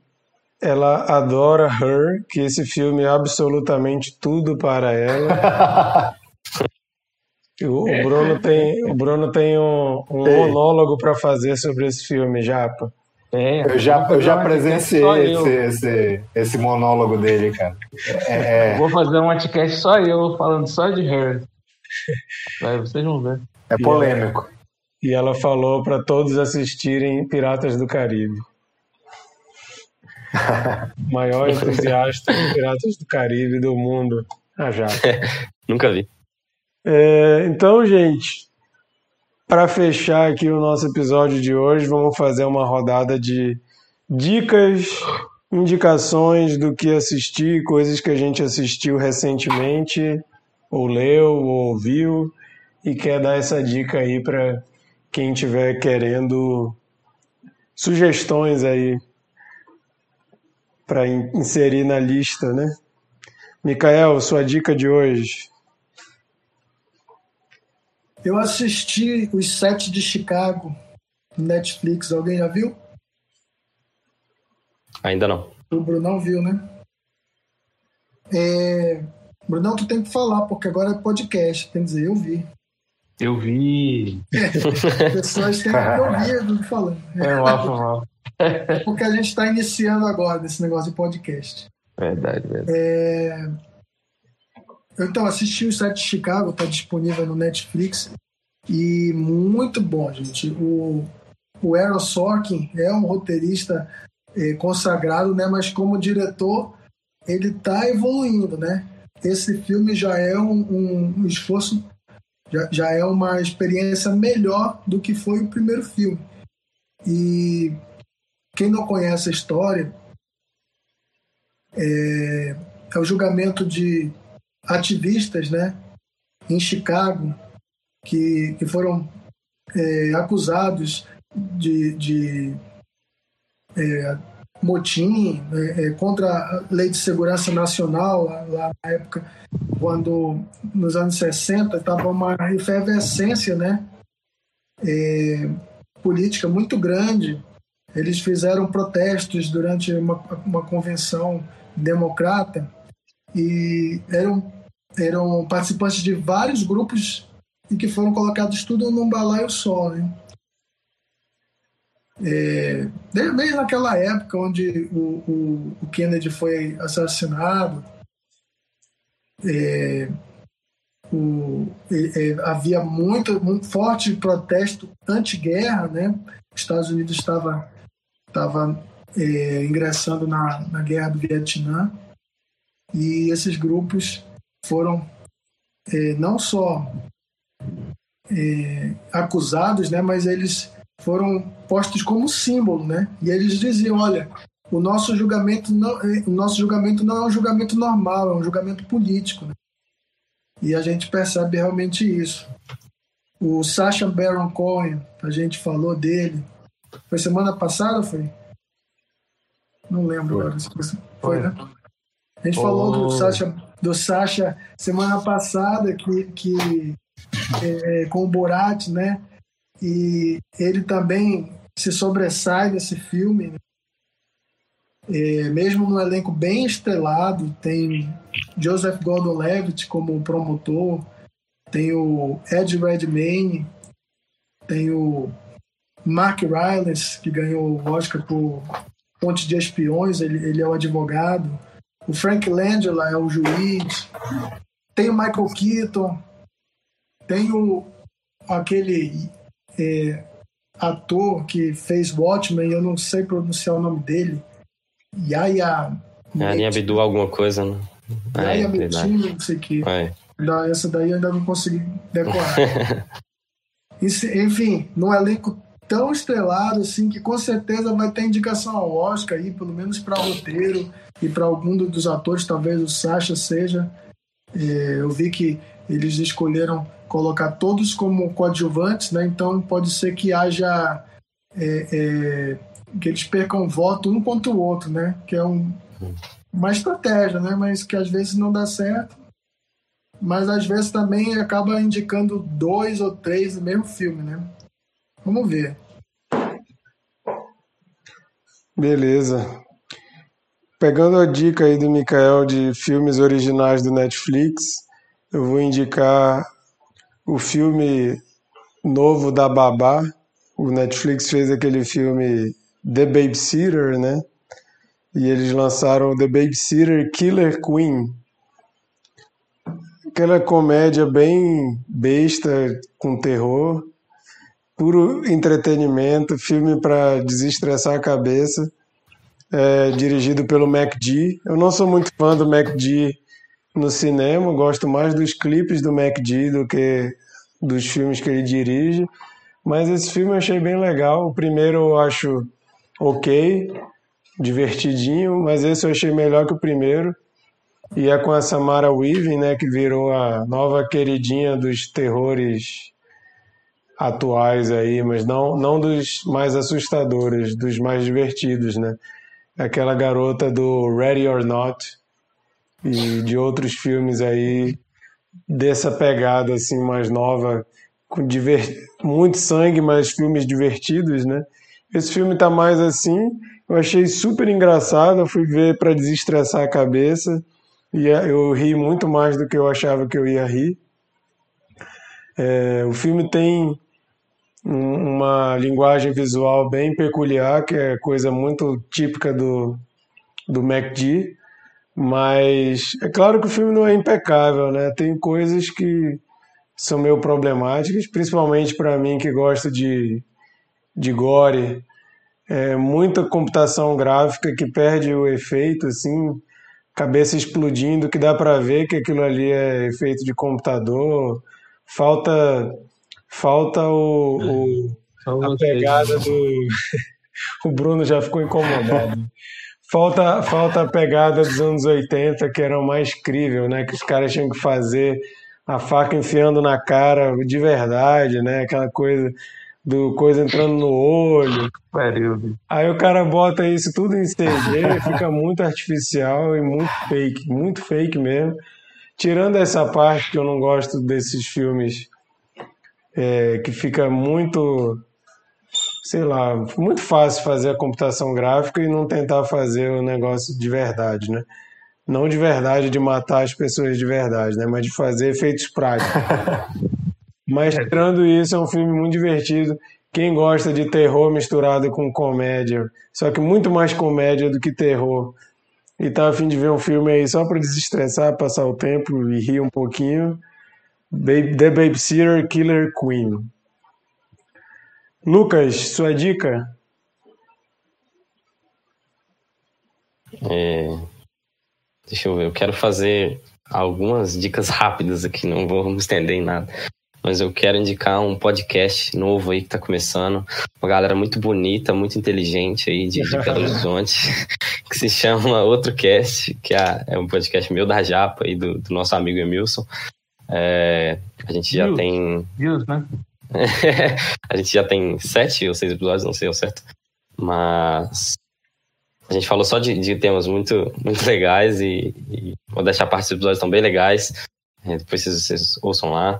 S2: ela adora Her, que esse filme é absolutamente tudo para ela. <laughs> o, o, Bruno tem, o Bruno tem um, um monólogo para fazer sobre esse filme, Japa.
S6: É, eu já, eu já presenciei esse, esse, esse, monólogo dele, cara.
S5: É, é... Vou fazer um podcast só eu, falando só de Her. Vai, vocês vão ver.
S6: É polêmico.
S2: E ela falou para todos assistirem Piratas do Caribe. <laughs> Maior entusiasta de Piratas do Caribe do mundo. Ah, já. <laughs>
S3: Nunca vi.
S2: É, então, gente, para fechar aqui o nosso episódio de hoje, vamos fazer uma rodada de dicas, indicações do que assistir, coisas que a gente assistiu recentemente, ou leu, ou ouviu, e quer dar essa dica aí para quem estiver querendo sugestões aí para inserir na lista, né? Micael, sua dica de hoje.
S4: Eu assisti os sete de Chicago no Netflix. Alguém já viu?
S3: Ainda não.
S4: O Brunão viu, né? É... Brunão, tu tem que falar, porque agora é podcast. Tem que dizer, eu vi.
S5: Eu vi. <laughs>
S4: É, pessoas têm que ouvir do falando.
S5: É, mal,
S4: Porque a gente está iniciando agora nesse negócio de podcast.
S5: Verdade, verdade.
S4: É... Então, assisti o site de Chicago, está disponível no Netflix. E muito bom, gente. O, o Aaron Sorkin é um roteirista é, consagrado, né? Mas como diretor, ele está evoluindo, né? Esse filme já é um, um, um esforço, já, já é uma experiência melhor do que foi o primeiro filme. E quem não conhece a história, é, é o julgamento de ativistas né, em Chicago que, que foram é, acusados de, de é, motim é, é, contra a Lei de Segurança Nacional, lá, lá, na época, quando nos anos 60 estava uma efervescência né, é, política muito grande. Eles fizeram protestos durante uma, uma convenção democrata e eram, eram participantes de vários grupos e que foram colocados tudo num balaio só. Né? É, desde naquela época onde o, o, o Kennedy foi assassinado, é, o, é, havia muito, muito forte protesto anti-guerra, né? Os Estados Unidos estava estava é, ingressando na, na guerra do Vietnã e esses grupos foram é, não só é, acusados, né, mas eles foram postos como símbolo, né? E eles diziam, olha, o nosso julgamento não, é, o nosso julgamento não é um julgamento normal, é um julgamento político. Né? E a gente percebe realmente isso. O Sacha Baron Cohen, a gente falou dele, foi semana passada, foi? Não lembro agora. Foi, foi, né? A gente oh. falou do Sacha, do Sacha semana passada, que, que é, com o Borat, né? E ele também se sobressai nesse filme. Né? É, mesmo no elenco bem estrelado, tem Joseph Gordon-Levitt como promotor, tem o Ed Redmayne, tem o Mark Rylance, que ganhou o Oscar por Ponte de Espiões, ele, ele é o advogado. O Frank Langella é o juiz. Tem o Michael Keaton, tem o, aquele é, ator que fez Watchmen, eu não sei pronunciar o nome dele. Yaya.
S3: Yaya Abdul alguma coisa, né?
S4: Yaya é, não sei o que. Essa daí eu ainda não consegui decorar. <laughs> Enfim, num elenco tão estrelado assim que com certeza vai ter indicação ao Oscar aí, pelo menos para roteiro e para algum dos atores, talvez o Sasha seja. É, eu vi que eles escolheram colocar todos como coadjuvantes, né? Então pode ser que haja é, é, que eles percam voto um contra o outro, né? Que é um, uma estratégia, né? Mas que às vezes não dá certo. Mas às vezes também acaba indicando dois ou três no mesmo filme, né? Vamos ver.
S2: Beleza. Pegando a dica aí do Mikael de filmes originais do Netflix, eu vou indicar o filme novo da Babá. O Netflix fez aquele filme The Babysitter, né? E eles lançaram The Babysitter Killer Queen. Aquela comédia bem besta com terror, puro entretenimento, filme para desestressar a cabeça. É, dirigido pelo MacD. Eu não sou muito fã do MacD no cinema, gosto mais dos clipes do MacD do que dos filmes que ele dirige. Mas esse filme eu achei bem legal. O primeiro eu acho ok, divertidinho, mas esse eu achei melhor que o primeiro. E é com a Samara Weaving, né, que virou a nova queridinha dos terrores atuais aí, mas não, não dos mais assustadores, dos mais divertidos, né? Aquela garota do Ready or Not e de outros filmes aí dessa pegada assim mais nova, com diver... muito sangue, mas filmes divertidos, né? Esse filme tá mais assim, eu achei super engraçado, eu fui ver para desestressar a cabeça e é, eu ri muito mais do que eu achava que eu ia rir. É, o filme tem uma linguagem visual bem peculiar, que é coisa muito típica do, do MacD, mas é claro que o filme não é impecável, né? Tem coisas que são meio problemáticas, principalmente para mim que gosto de, de gore, é, muita computação gráfica que perde o efeito, assim, cabeça explodindo, que dá para ver que aquilo ali é efeito de computador. Falta falta o, o a pegada do <laughs> o Bruno já ficou incomodado. Falta, falta a pegada dos anos 80, que era o mais crível, né? Que os caras tinham que fazer a faca enfiando na cara de verdade, né? Aquela coisa do coisa entrando no olho. Aí o cara bota isso tudo em CG, <laughs> fica muito artificial e muito fake, muito fake mesmo. Tirando essa parte que eu não gosto desses filmes é, que fica muito, sei lá, muito fácil fazer a computação gráfica e não tentar fazer o negócio de verdade, né? Não de verdade de matar as pessoas de verdade, né? Mas de fazer efeitos práticos. <laughs> Mas tirando isso, é um filme muito divertido. Quem gosta de terror misturado com comédia, só que muito mais comédia do que terror, e tá a fim de ver um filme aí só para desestressar, passar o tempo e rir um pouquinho, The Babysitter Killer Queen. Lucas, sua dica?
S3: É... Deixa eu ver, eu quero fazer algumas dicas rápidas aqui, não vou me estender em nada mas eu quero indicar um podcast novo aí que tá começando. Uma galera muito bonita, muito inteligente aí de, de Belo <laughs> Horizonte, que se chama Outro Cast, que é, é um podcast meu da Japa e do, do nosso amigo Emilson. É, a gente já tem.
S5: Views, né? <laughs>
S3: a gente já tem sete ou seis episódios, não sei o certo. Mas a gente falou só de, de temas muito, muito legais e, e vou deixar parte dos episódios tão bem legais. É, depois vocês, vocês ouçam lá.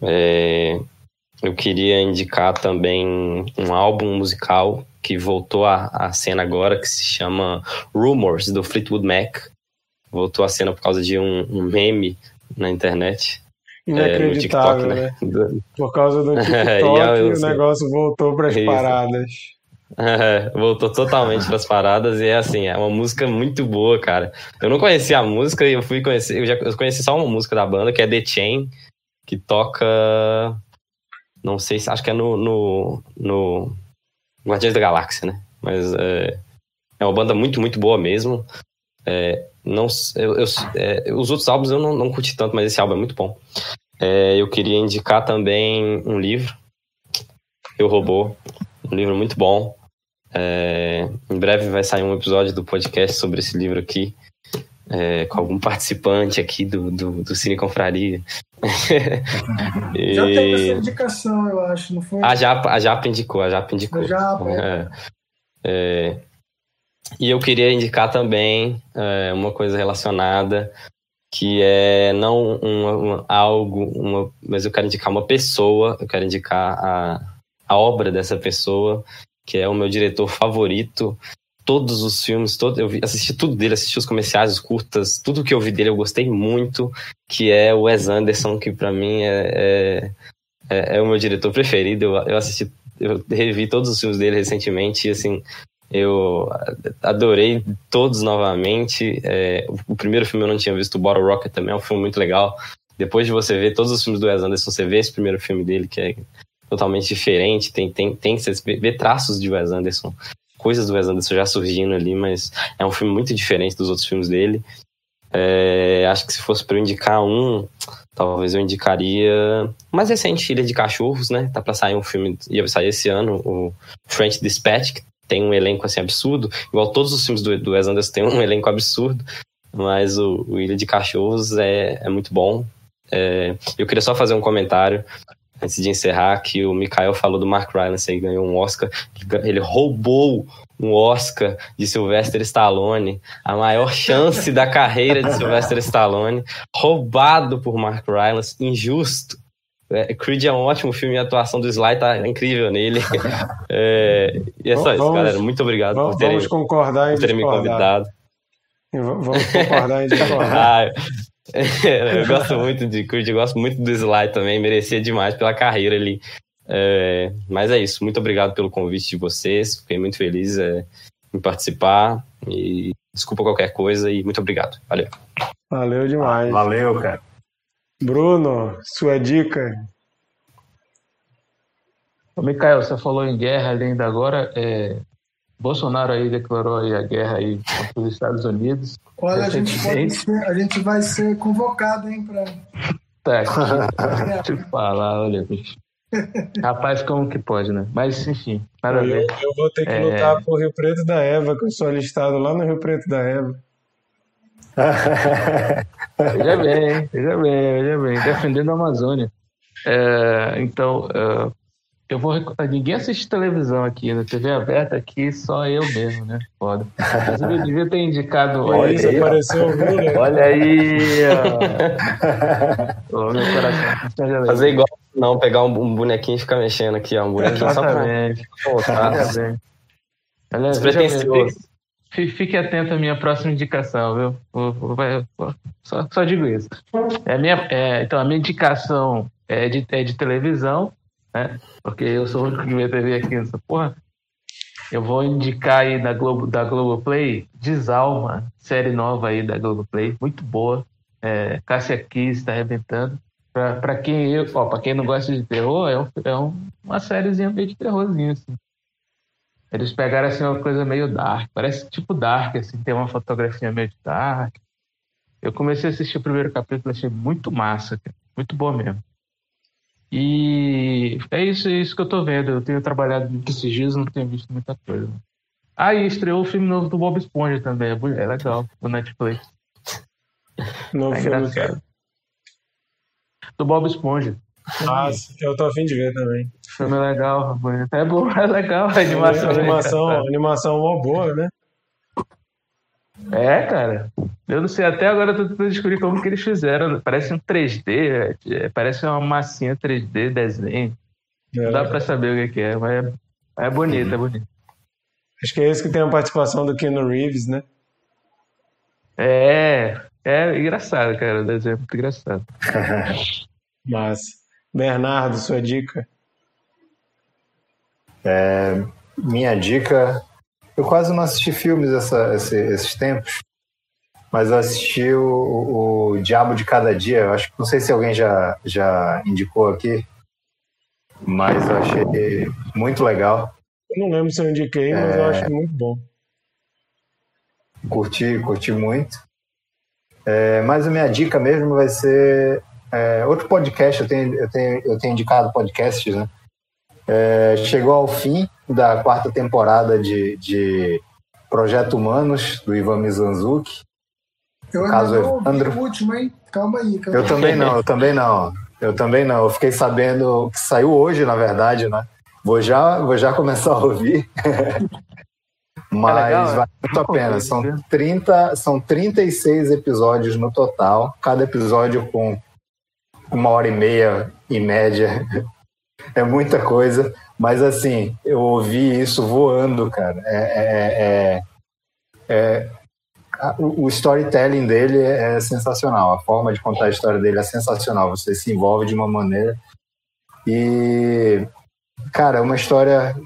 S3: É, eu queria indicar também um álbum musical que voltou à, à cena agora, que se chama Rumors, do Fleetwood Mac. Voltou à cena por causa de um, um meme na internet.
S2: Inacreditável, é, TikTok, né? né? Por causa do <laughs> TikTok, o negócio voltou para as paradas. <laughs>
S3: É, voltou totalmente para as paradas e é assim, é uma música muito boa, cara. Eu não conhecia a música e eu fui conhecer, eu já eu conheci só uma música da banda, que é The Chain, que toca. Não sei se. Acho que é no. no, no Guardiões da Galáxia, né? Mas é, é uma banda muito, muito boa mesmo. É, não, eu, eu é, os outros álbuns eu não, não curti tanto, mas esse álbum é muito bom. É, eu queria indicar também um livro, Eu Robô, um livro muito bom. É, em breve vai sair um episódio do podcast sobre esse livro aqui é, com algum participante aqui do, do, do Cine Confraria. <laughs>
S4: e... Já teve essa indicação, eu acho, não foi?
S3: A Japa, a Japa indicou, a Japa indicou.
S4: A Japa, é.
S3: E eu queria indicar também é, uma coisa relacionada, que é não uma, algo, uma, mas eu quero indicar uma pessoa, eu quero indicar a, a obra dessa pessoa, que é o meu diretor favorito. Todos os filmes, todo, eu assisti tudo dele, assisti os comerciais, os curtas, tudo que eu vi dele eu gostei muito, que é o Wes Anderson, que para mim é, é, é, é, o meu diretor preferido. Eu, eu assisti, eu revi todos os filmes dele recentemente e assim, eu adorei todos novamente. É, o primeiro filme eu não tinha visto, o Bottle Rocket também é um filme muito legal. Depois de você ver todos os filmes do Wes Anderson, você vê esse primeiro filme dele, que é totalmente diferente, tem, tem, tem você vê traços de Wes Anderson, coisas do Wes Anderson já surgindo ali, mas é um filme muito diferente dos outros filmes dele. É, acho que se fosse para eu indicar um, talvez eu indicaria mais recente, Ilha de Cachorros, né? Tá para sair um filme, ia sair esse ano, o French Dispatch, que tem um elenco assim absurdo, igual todos os filmes do, do Wes Anderson tem um <laughs> elenco absurdo, mas o, o Ilha de Cachorros é, é muito bom. É, eu queria só fazer um comentário antes de encerrar que o Mikael falou do Mark Rylance aí ganhou um Oscar, ele roubou um Oscar de Sylvester Stallone, a maior chance da carreira de Sylvester Stallone, roubado por Mark Rylance, injusto. É, Creed é um ótimo filme e a atuação do Sly tá incrível nele. <laughs> É, e é só vamos, isso, galera. Muito obrigado
S2: vamos,
S3: por terem,
S2: vamos concordar em
S3: por terem me convidado.
S2: Vamos concordar em discordar. <laughs>
S3: ah, <laughs> eu gosto muito de Creed, eu gosto muito do Sly também, merecia demais pela carreira ali. É, mas é isso, muito obrigado pelo convite de vocês, fiquei muito feliz é, em participar e desculpa qualquer coisa e muito obrigado. Valeu.
S2: Valeu demais.
S6: Valeu, cara.
S2: Bruno, sua dica?
S5: Ô, Mikael, você falou em guerra ainda agora. É, Bolsonaro aí declarou aí a guerra aí contra os Estados Unidos.
S4: Olha, a gente, ser, a gente vai ser convocado, hein, para.
S5: Tá, deixa eu falar, olha, bicho. <laughs> Rapaz, como que pode, né? Mas, enfim,
S2: parabéns. Eu, eu vou ter que é... lutar por Rio Preto da Eva, que eu sou alistado lá no Rio Preto da Eva. <laughs>
S5: veja bem, veja bem, veja bem. Defendendo a Amazônia. É, então, é, eu vou. Ninguém assiste televisão aqui, na TV aberta aqui, só eu mesmo, né? Foda. Mas eu devia ter indicado.
S2: Olha isso, apareceu o Lula.
S5: Olha aí, ó. meu
S3: coração. Fazer igual, não, pegar um, bonequinho e ficar mexendo aqui, ó. Um bonequinho
S5: Exatamente. só pra. Exatamente. Olha, Despretensioso. Fique atento à minha próxima indicação, viu? Só, só digo isso. É minha, é, então, a minha indicação é de, é de televisão, né? Porque eu sou o único que TV aqui nessa porra. Eu vou indicar aí da Globo da Globoplay, Desalma, série nova aí da Globoplay, muito boa. É, Cássia Kiss está arrebentando. Pra, quem eu, ó, quem não gosta de terror, é, um, é um, uma sériezinha meio de terrorzinho, assim. Eles pegaram assim uma coisa meio dark, parece tipo dark, assim, tem uma fotografia meio de dark. Eu comecei a assistir o primeiro capítulo, achei muito massa, cara. muito boa mesmo. E é isso, é isso que eu tô vendo. Eu tenho trabalhado esses dias, não tenho visto muita coisa. Ah, e estreou o filme novo do Bob Esponja também, é legal, no Netflix. <laughs>
S2: Novo é engraçado.
S5: Do Bob Esponja.
S2: Ah, eu tô afim de ver também.
S5: Filme é legal, é bom, <laughs> é legal a animação.
S2: A animação, é animação mó boa, né?
S5: É, cara. Eu não sei, até agora eu tô tentando descobrir como que eles fizeram. Parece um 3D, é, parece uma massinha 3D desenho. É. Não dá pra saber o que é, mas é, é bonito, é bonito.
S2: Acho que é esse que tem a participação do Keanu Reeves, né?
S5: É, é engraçado, cara. O desenho é muito engraçado. <laughs>
S2: Mas, Bernardo, sua dica?
S6: É, minha dica eu quase não assisti filmes essa, esse, esses tempos, mas eu assisti o, o, Diabo de Cada Dia. Eu acho que não sei se alguém já, já indicou aqui, mas eu achei muito legal.
S2: Eu não lembro se eu indiquei, mas é... eu acho muito bom.
S6: Curti, curti muito. É, mas a minha dica mesmo vai ser é, outro podcast. Eu tenho, eu, tenho, eu tenho indicado podcasts, né? É, chegou ao fim da quarta temporada de, de Projeto Humanos, do Ivan Mizanzuki.
S4: Eu caso não Evandro. o último, hein? Calma aí. Calma
S6: eu também não, eu também não. Eu também não. Eu fiquei sabendo que saiu hoje, na verdade, né? Vou já, vou já começar a ouvir. Mas <laughs> é legal, vale muito a pena. São, 30, são 36 episódios no total, cada episódio com uma hora e meia em média. <laughs> É muita coisa, mas assim, eu ouvi isso voando, cara. É, é, é, é o storytelling dele é sensacional, a forma de contar a história dele é sensacional. Você se envolve de uma maneira. E, cara, é uma história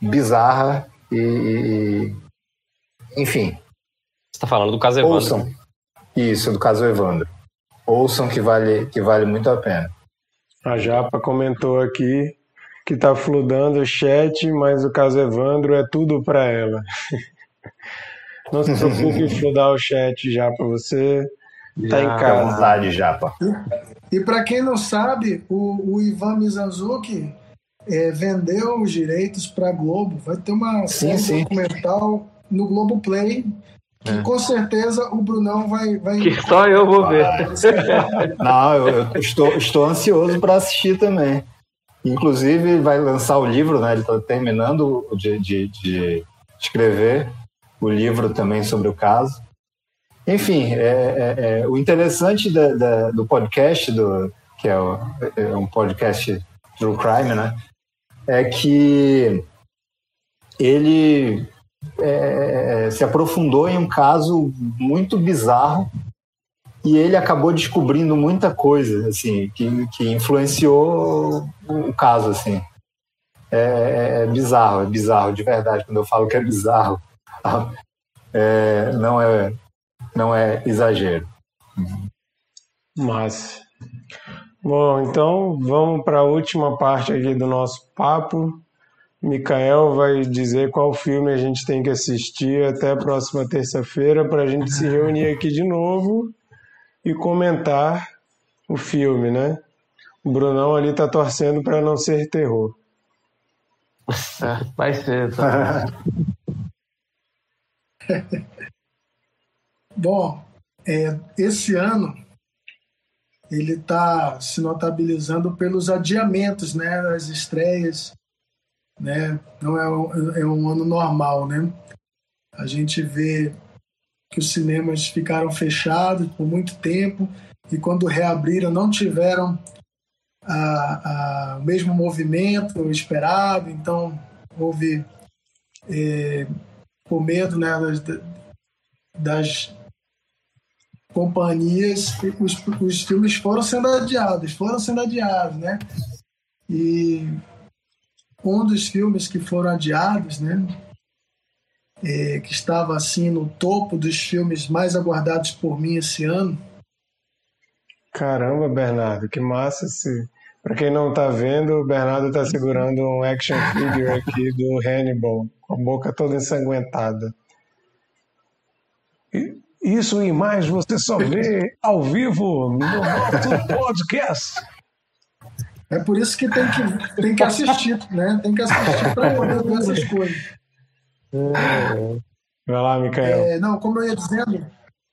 S6: bizarra e, e, enfim.
S3: Você está falando do caso Evandro?
S6: Ouçam. Isso, do caso Evandro. Ouçam que vale, que vale muito a pena.
S2: A Japa comentou aqui que está fludando o chat, mas o caso Evandro é tudo para ela. <laughs> Não se preocupe em fludar o chat já para você. Tá em casa.
S6: vontade, Japa.
S4: E, e para quem não sabe, o, o Ivan Mizanzuki é, vendeu os direitos para Globo. Vai ter uma sim, série sim. documental no Globo Play. Que é. com certeza o Brunão vai. vai...
S5: Que só eu vou ver. <laughs>
S6: Não, eu, eu estou, estou ansioso para assistir também. Inclusive, vai lançar o livro, né? Ele está terminando de, de, de, escrever o livro também sobre o caso. Enfim, é, é, é o interessante da, da, do podcast, do, que é, o, é um podcast True Crime, né? é que ele é, se aprofundou em um caso muito bizarro e ele acabou descobrindo muita coisa assim que, que influenciou o caso assim é, é, bizarro é bizarro de verdade quando eu falo que é bizarro <laughs> é, não é não é exagero
S2: mas Bom, então vamos para a última parte aqui do nosso papo. Mikael vai dizer qual filme a gente tem que assistir até a próxima terça-feira para a gente se reunir <laughs> aqui de novo e comentar o filme, né? O Brunão ali tá torcendo para não ser terror.
S5: É, vai ser. Tá? <laughs>
S4: Bom, é, esse ano ele está se notabilizando pelos adiamentos, né, das estreias, né, não é um, é um ano normal, né, a gente vê que os cinemas ficaram fechados por muito tempo e quando reabriram não tiveram a, a, o mesmo movimento esperado, então houve é, por medo né, das, das companhias, os, os filmes foram sendo adiados, foram sendo adiados, né? E um dos filmes que foram adiados, né? É, que estava assim no topo dos filmes mais aguardados por mim esse ano.
S2: Caramba, Bernardo, que massa esse. Para quem não está vendo, o Bernardo está segurando um action figure aqui do Hannibal, com a boca toda ensanguentada. Isso e mais você só vê ao vivo no nosso podcast.
S4: É por isso que tem que, tem que assistir, né? Tem que assistir para poder ver essas coisas.
S2: Vai lá, Micael.
S4: É, não, como eu ia dizendo,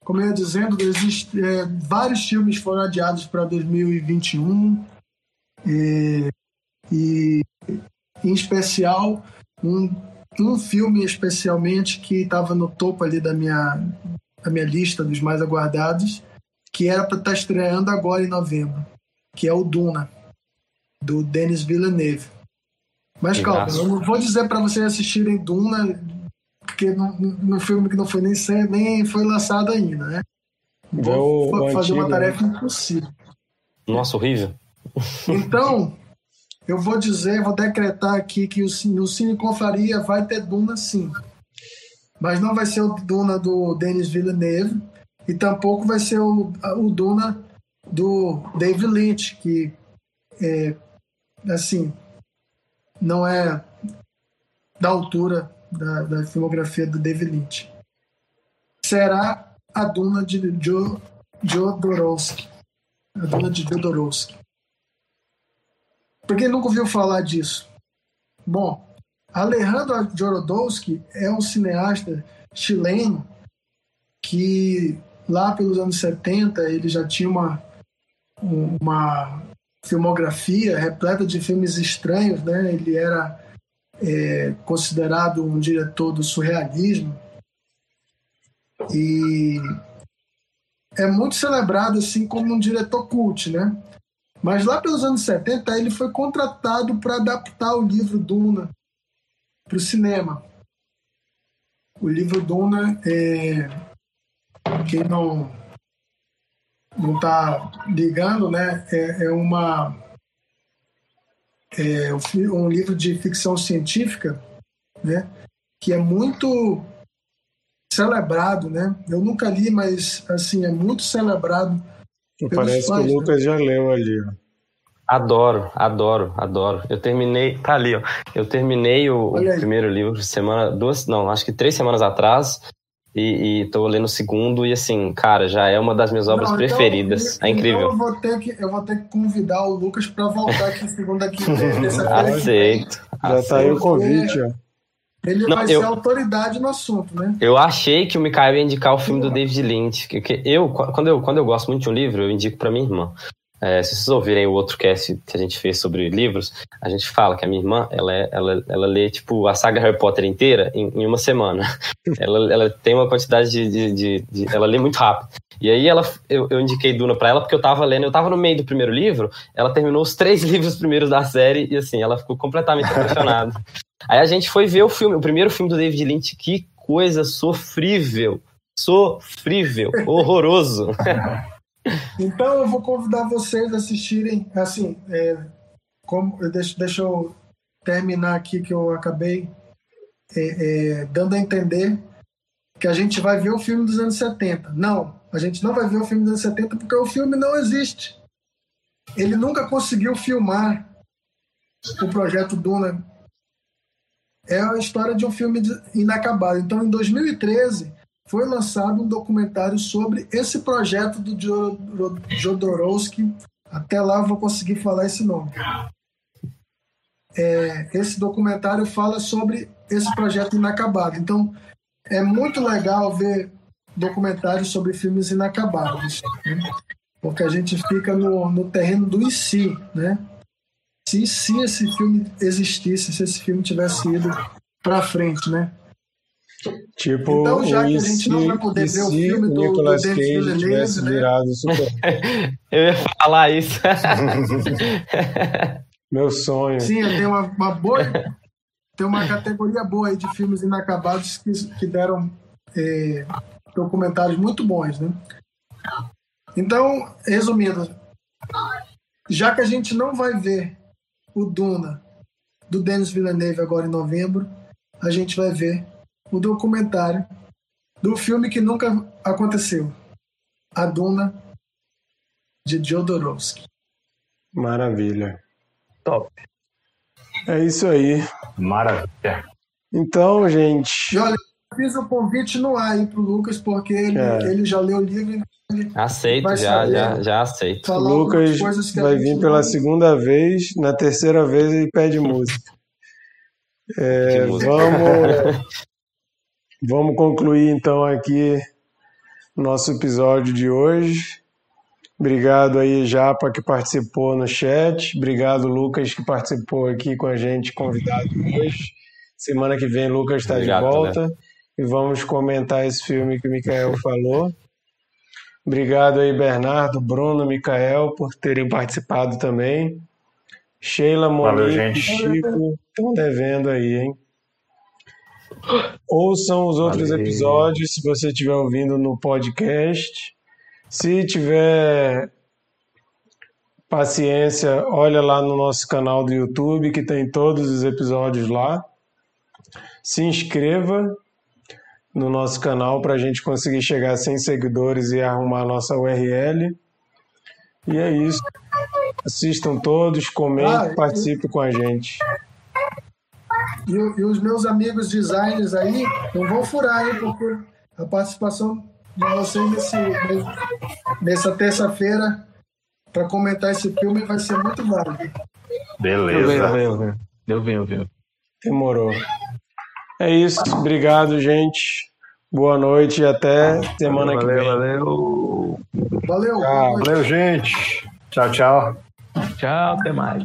S4: como eu ia dizendo, existe, é, vários filmes foram adiados para 2021 e, e, em especial, um, um filme especialmente que estava no topo ali da minha, a minha lista dos mais aguardados, que era para estar tá estreando agora em novembro, que é o Duna, do Denis Villeneuve. Mas que calma, eu não vou dizer para vocês assistirem Duna, porque no, filme que não foi nem, nem foi lançado ainda, né? Vou o, fazer o uma né? tarefa impossível.
S3: Nossa, horrível.
S4: Então, <laughs> eu vou dizer, vou decretar aqui que o, o Cine Confraria vai ter Duna sim mas não vai ser o Duna do Denis Villeneuve e tampouco vai ser o, o Duna do David Lynch, que é, assim não é da altura da, da filmografia do David Lynch. Será a Duna de Joe Jodorowsky. A Duna de Jodorowsky. Por quem nunca ouviu falar disso? Bom, Alejandro Jodorowsky é um cineasta chileno que lá pelos anos 70 ele já tinha uma, uma filmografia repleta de filmes estranhos, né? Ele era é considerado um diretor do surrealismo e é muito celebrado assim como um diretor cult, né? Mas lá pelos anos 70 ele foi contratado para adaptar o livro Duna para o cinema. O livro Duna, é, quem não não está ligando, né? É, é uma é um livro de ficção científica, né? Que é muito celebrado, né? Eu nunca li, mas assim é muito celebrado.
S2: Parece fãs, que o Lucas né? já leu ali.
S3: Adoro, adoro, adoro. Eu terminei, tá ali, ó. Eu terminei o, o primeiro livro semana, duas, não, acho que três semanas atrás. E, e tô lendo o segundo, e assim, cara, já é uma das minhas obras não, então, preferidas. é incrível.
S4: Então eu vou ter que, eu vou ter que convidar o Lucas para voltar aqui segunda aqui. <laughs>
S3: aceito.
S2: Já aceito. tá aí o convite, ó.
S4: Ele não, vai eu, ser autoridade no assunto, né?
S3: Eu achei que o Mikael ia indicar o filme do David Lynch. Que, que eu, quando eu, quando eu gosto muito de um livro, eu indico para minha irmã. É, se vocês ouvirem o outro cast que a gente fez sobre livros, a gente fala que a minha irmã, ela, é, ela, ela lê, tipo, a saga Harry Potter inteira em, em uma semana. <laughs> ela, ela tem uma quantidade de, de, de, de, Ela lê muito rápido. E aí ela, eu, eu indiquei Duna para ela porque eu tava lendo, eu tava no meio do primeiro livro, ela terminou os três <laughs> livros primeiros da série e assim, ela ficou completamente apaixonada. <laughs> aí a gente foi ver o filme, o primeiro filme do David Lynch, que coisa sofrível. Sofrível, horroroso.
S4: Então eu vou convidar vocês a assistirem, assim, é, como, deixa, deixa eu terminar aqui que eu acabei é, é, dando a entender que a gente vai ver o filme dos anos 70. Não, a gente não vai ver o filme dos anos 70 porque o filme não existe. Ele nunca conseguiu filmar o projeto Duna. É a história de um filme inacabado. Então, em 2013, foi lançado um documentário sobre esse projeto do Jodorowsky. Até lá vou conseguir falar esse nome. É, esse documentário fala sobre esse projeto inacabado. Então, é muito legal ver documentários sobre filmes inacabados, né? porque a gente fica no, no terreno do e si, né? Se, se esse filme existisse, se esse filme tivesse ido para frente, né?
S2: Tipo, então, já que a gente não vai poder ver o filme do, Nicolas do Cage Villeneuve, tivesse né? virado super. <laughs>
S3: Eu ia falar isso. <laughs>
S2: Meu sonho.
S4: Sim, eu tenho uma, uma boa. tem uma categoria boa aí de filmes inacabados que, que deram é, documentários muito bons, né? Então, resumindo, já que a gente não vai ver o Duna do Denis Villeneuve agora em novembro, a gente vai ver o documentário do filme que nunca aconteceu, A Duna de Jodorowsky.
S2: Maravilha.
S3: Top.
S2: É isso aí.
S6: Maravilha.
S2: Então, gente.
S4: E olha, eu fiz o convite no ar aí pro Lucas, porque ele, é. ele já leu o livro.
S3: Aceito, já, já, já aceito.
S2: O Lucas vai vir pela não... segunda vez, na terceira vez ele pede música. <laughs> É, música. Vamos, <laughs> Vamos concluir então aqui nosso episódio de hoje. Obrigado aí, Japa, que participou no chat. Obrigado, Lucas, que participou aqui com a gente, convidado hoje. Semana que vem, Lucas está de volta. Né? E vamos comentar esse filme que o Mikael falou. Obrigado aí, Bernardo, Bruno, Mikael, por terem participado também. Sheila, Monique, Chico, estão devendo aí, hein? Ouçam os outros Valeu. episódios se você estiver ouvindo no podcast. Se tiver paciência, olha lá no nosso canal do YouTube que tem todos os episódios lá. Se inscreva no nosso canal para a gente conseguir chegar a 100 seguidores e arrumar a nossa URL. E é isso. Assistam todos, comentem, ah, participem com a gente.
S4: E, e, os meus amigos designers aí não vão furar, hein, porque a participação de vocês nesse, nessa terça-feira para comentar esse filme vai ser muito válida.
S6: Beleza.
S5: Eu venho, eu venho. Eu venho, eu venho.
S2: Demorou. É isso. Obrigado, gente. Boa noite e até semana
S6: valeu,
S2: que vem.
S6: Valeu.
S4: Valeu.
S6: Tchau. Valeu, gente. Tchau, tchau.
S5: Tchau, até mais.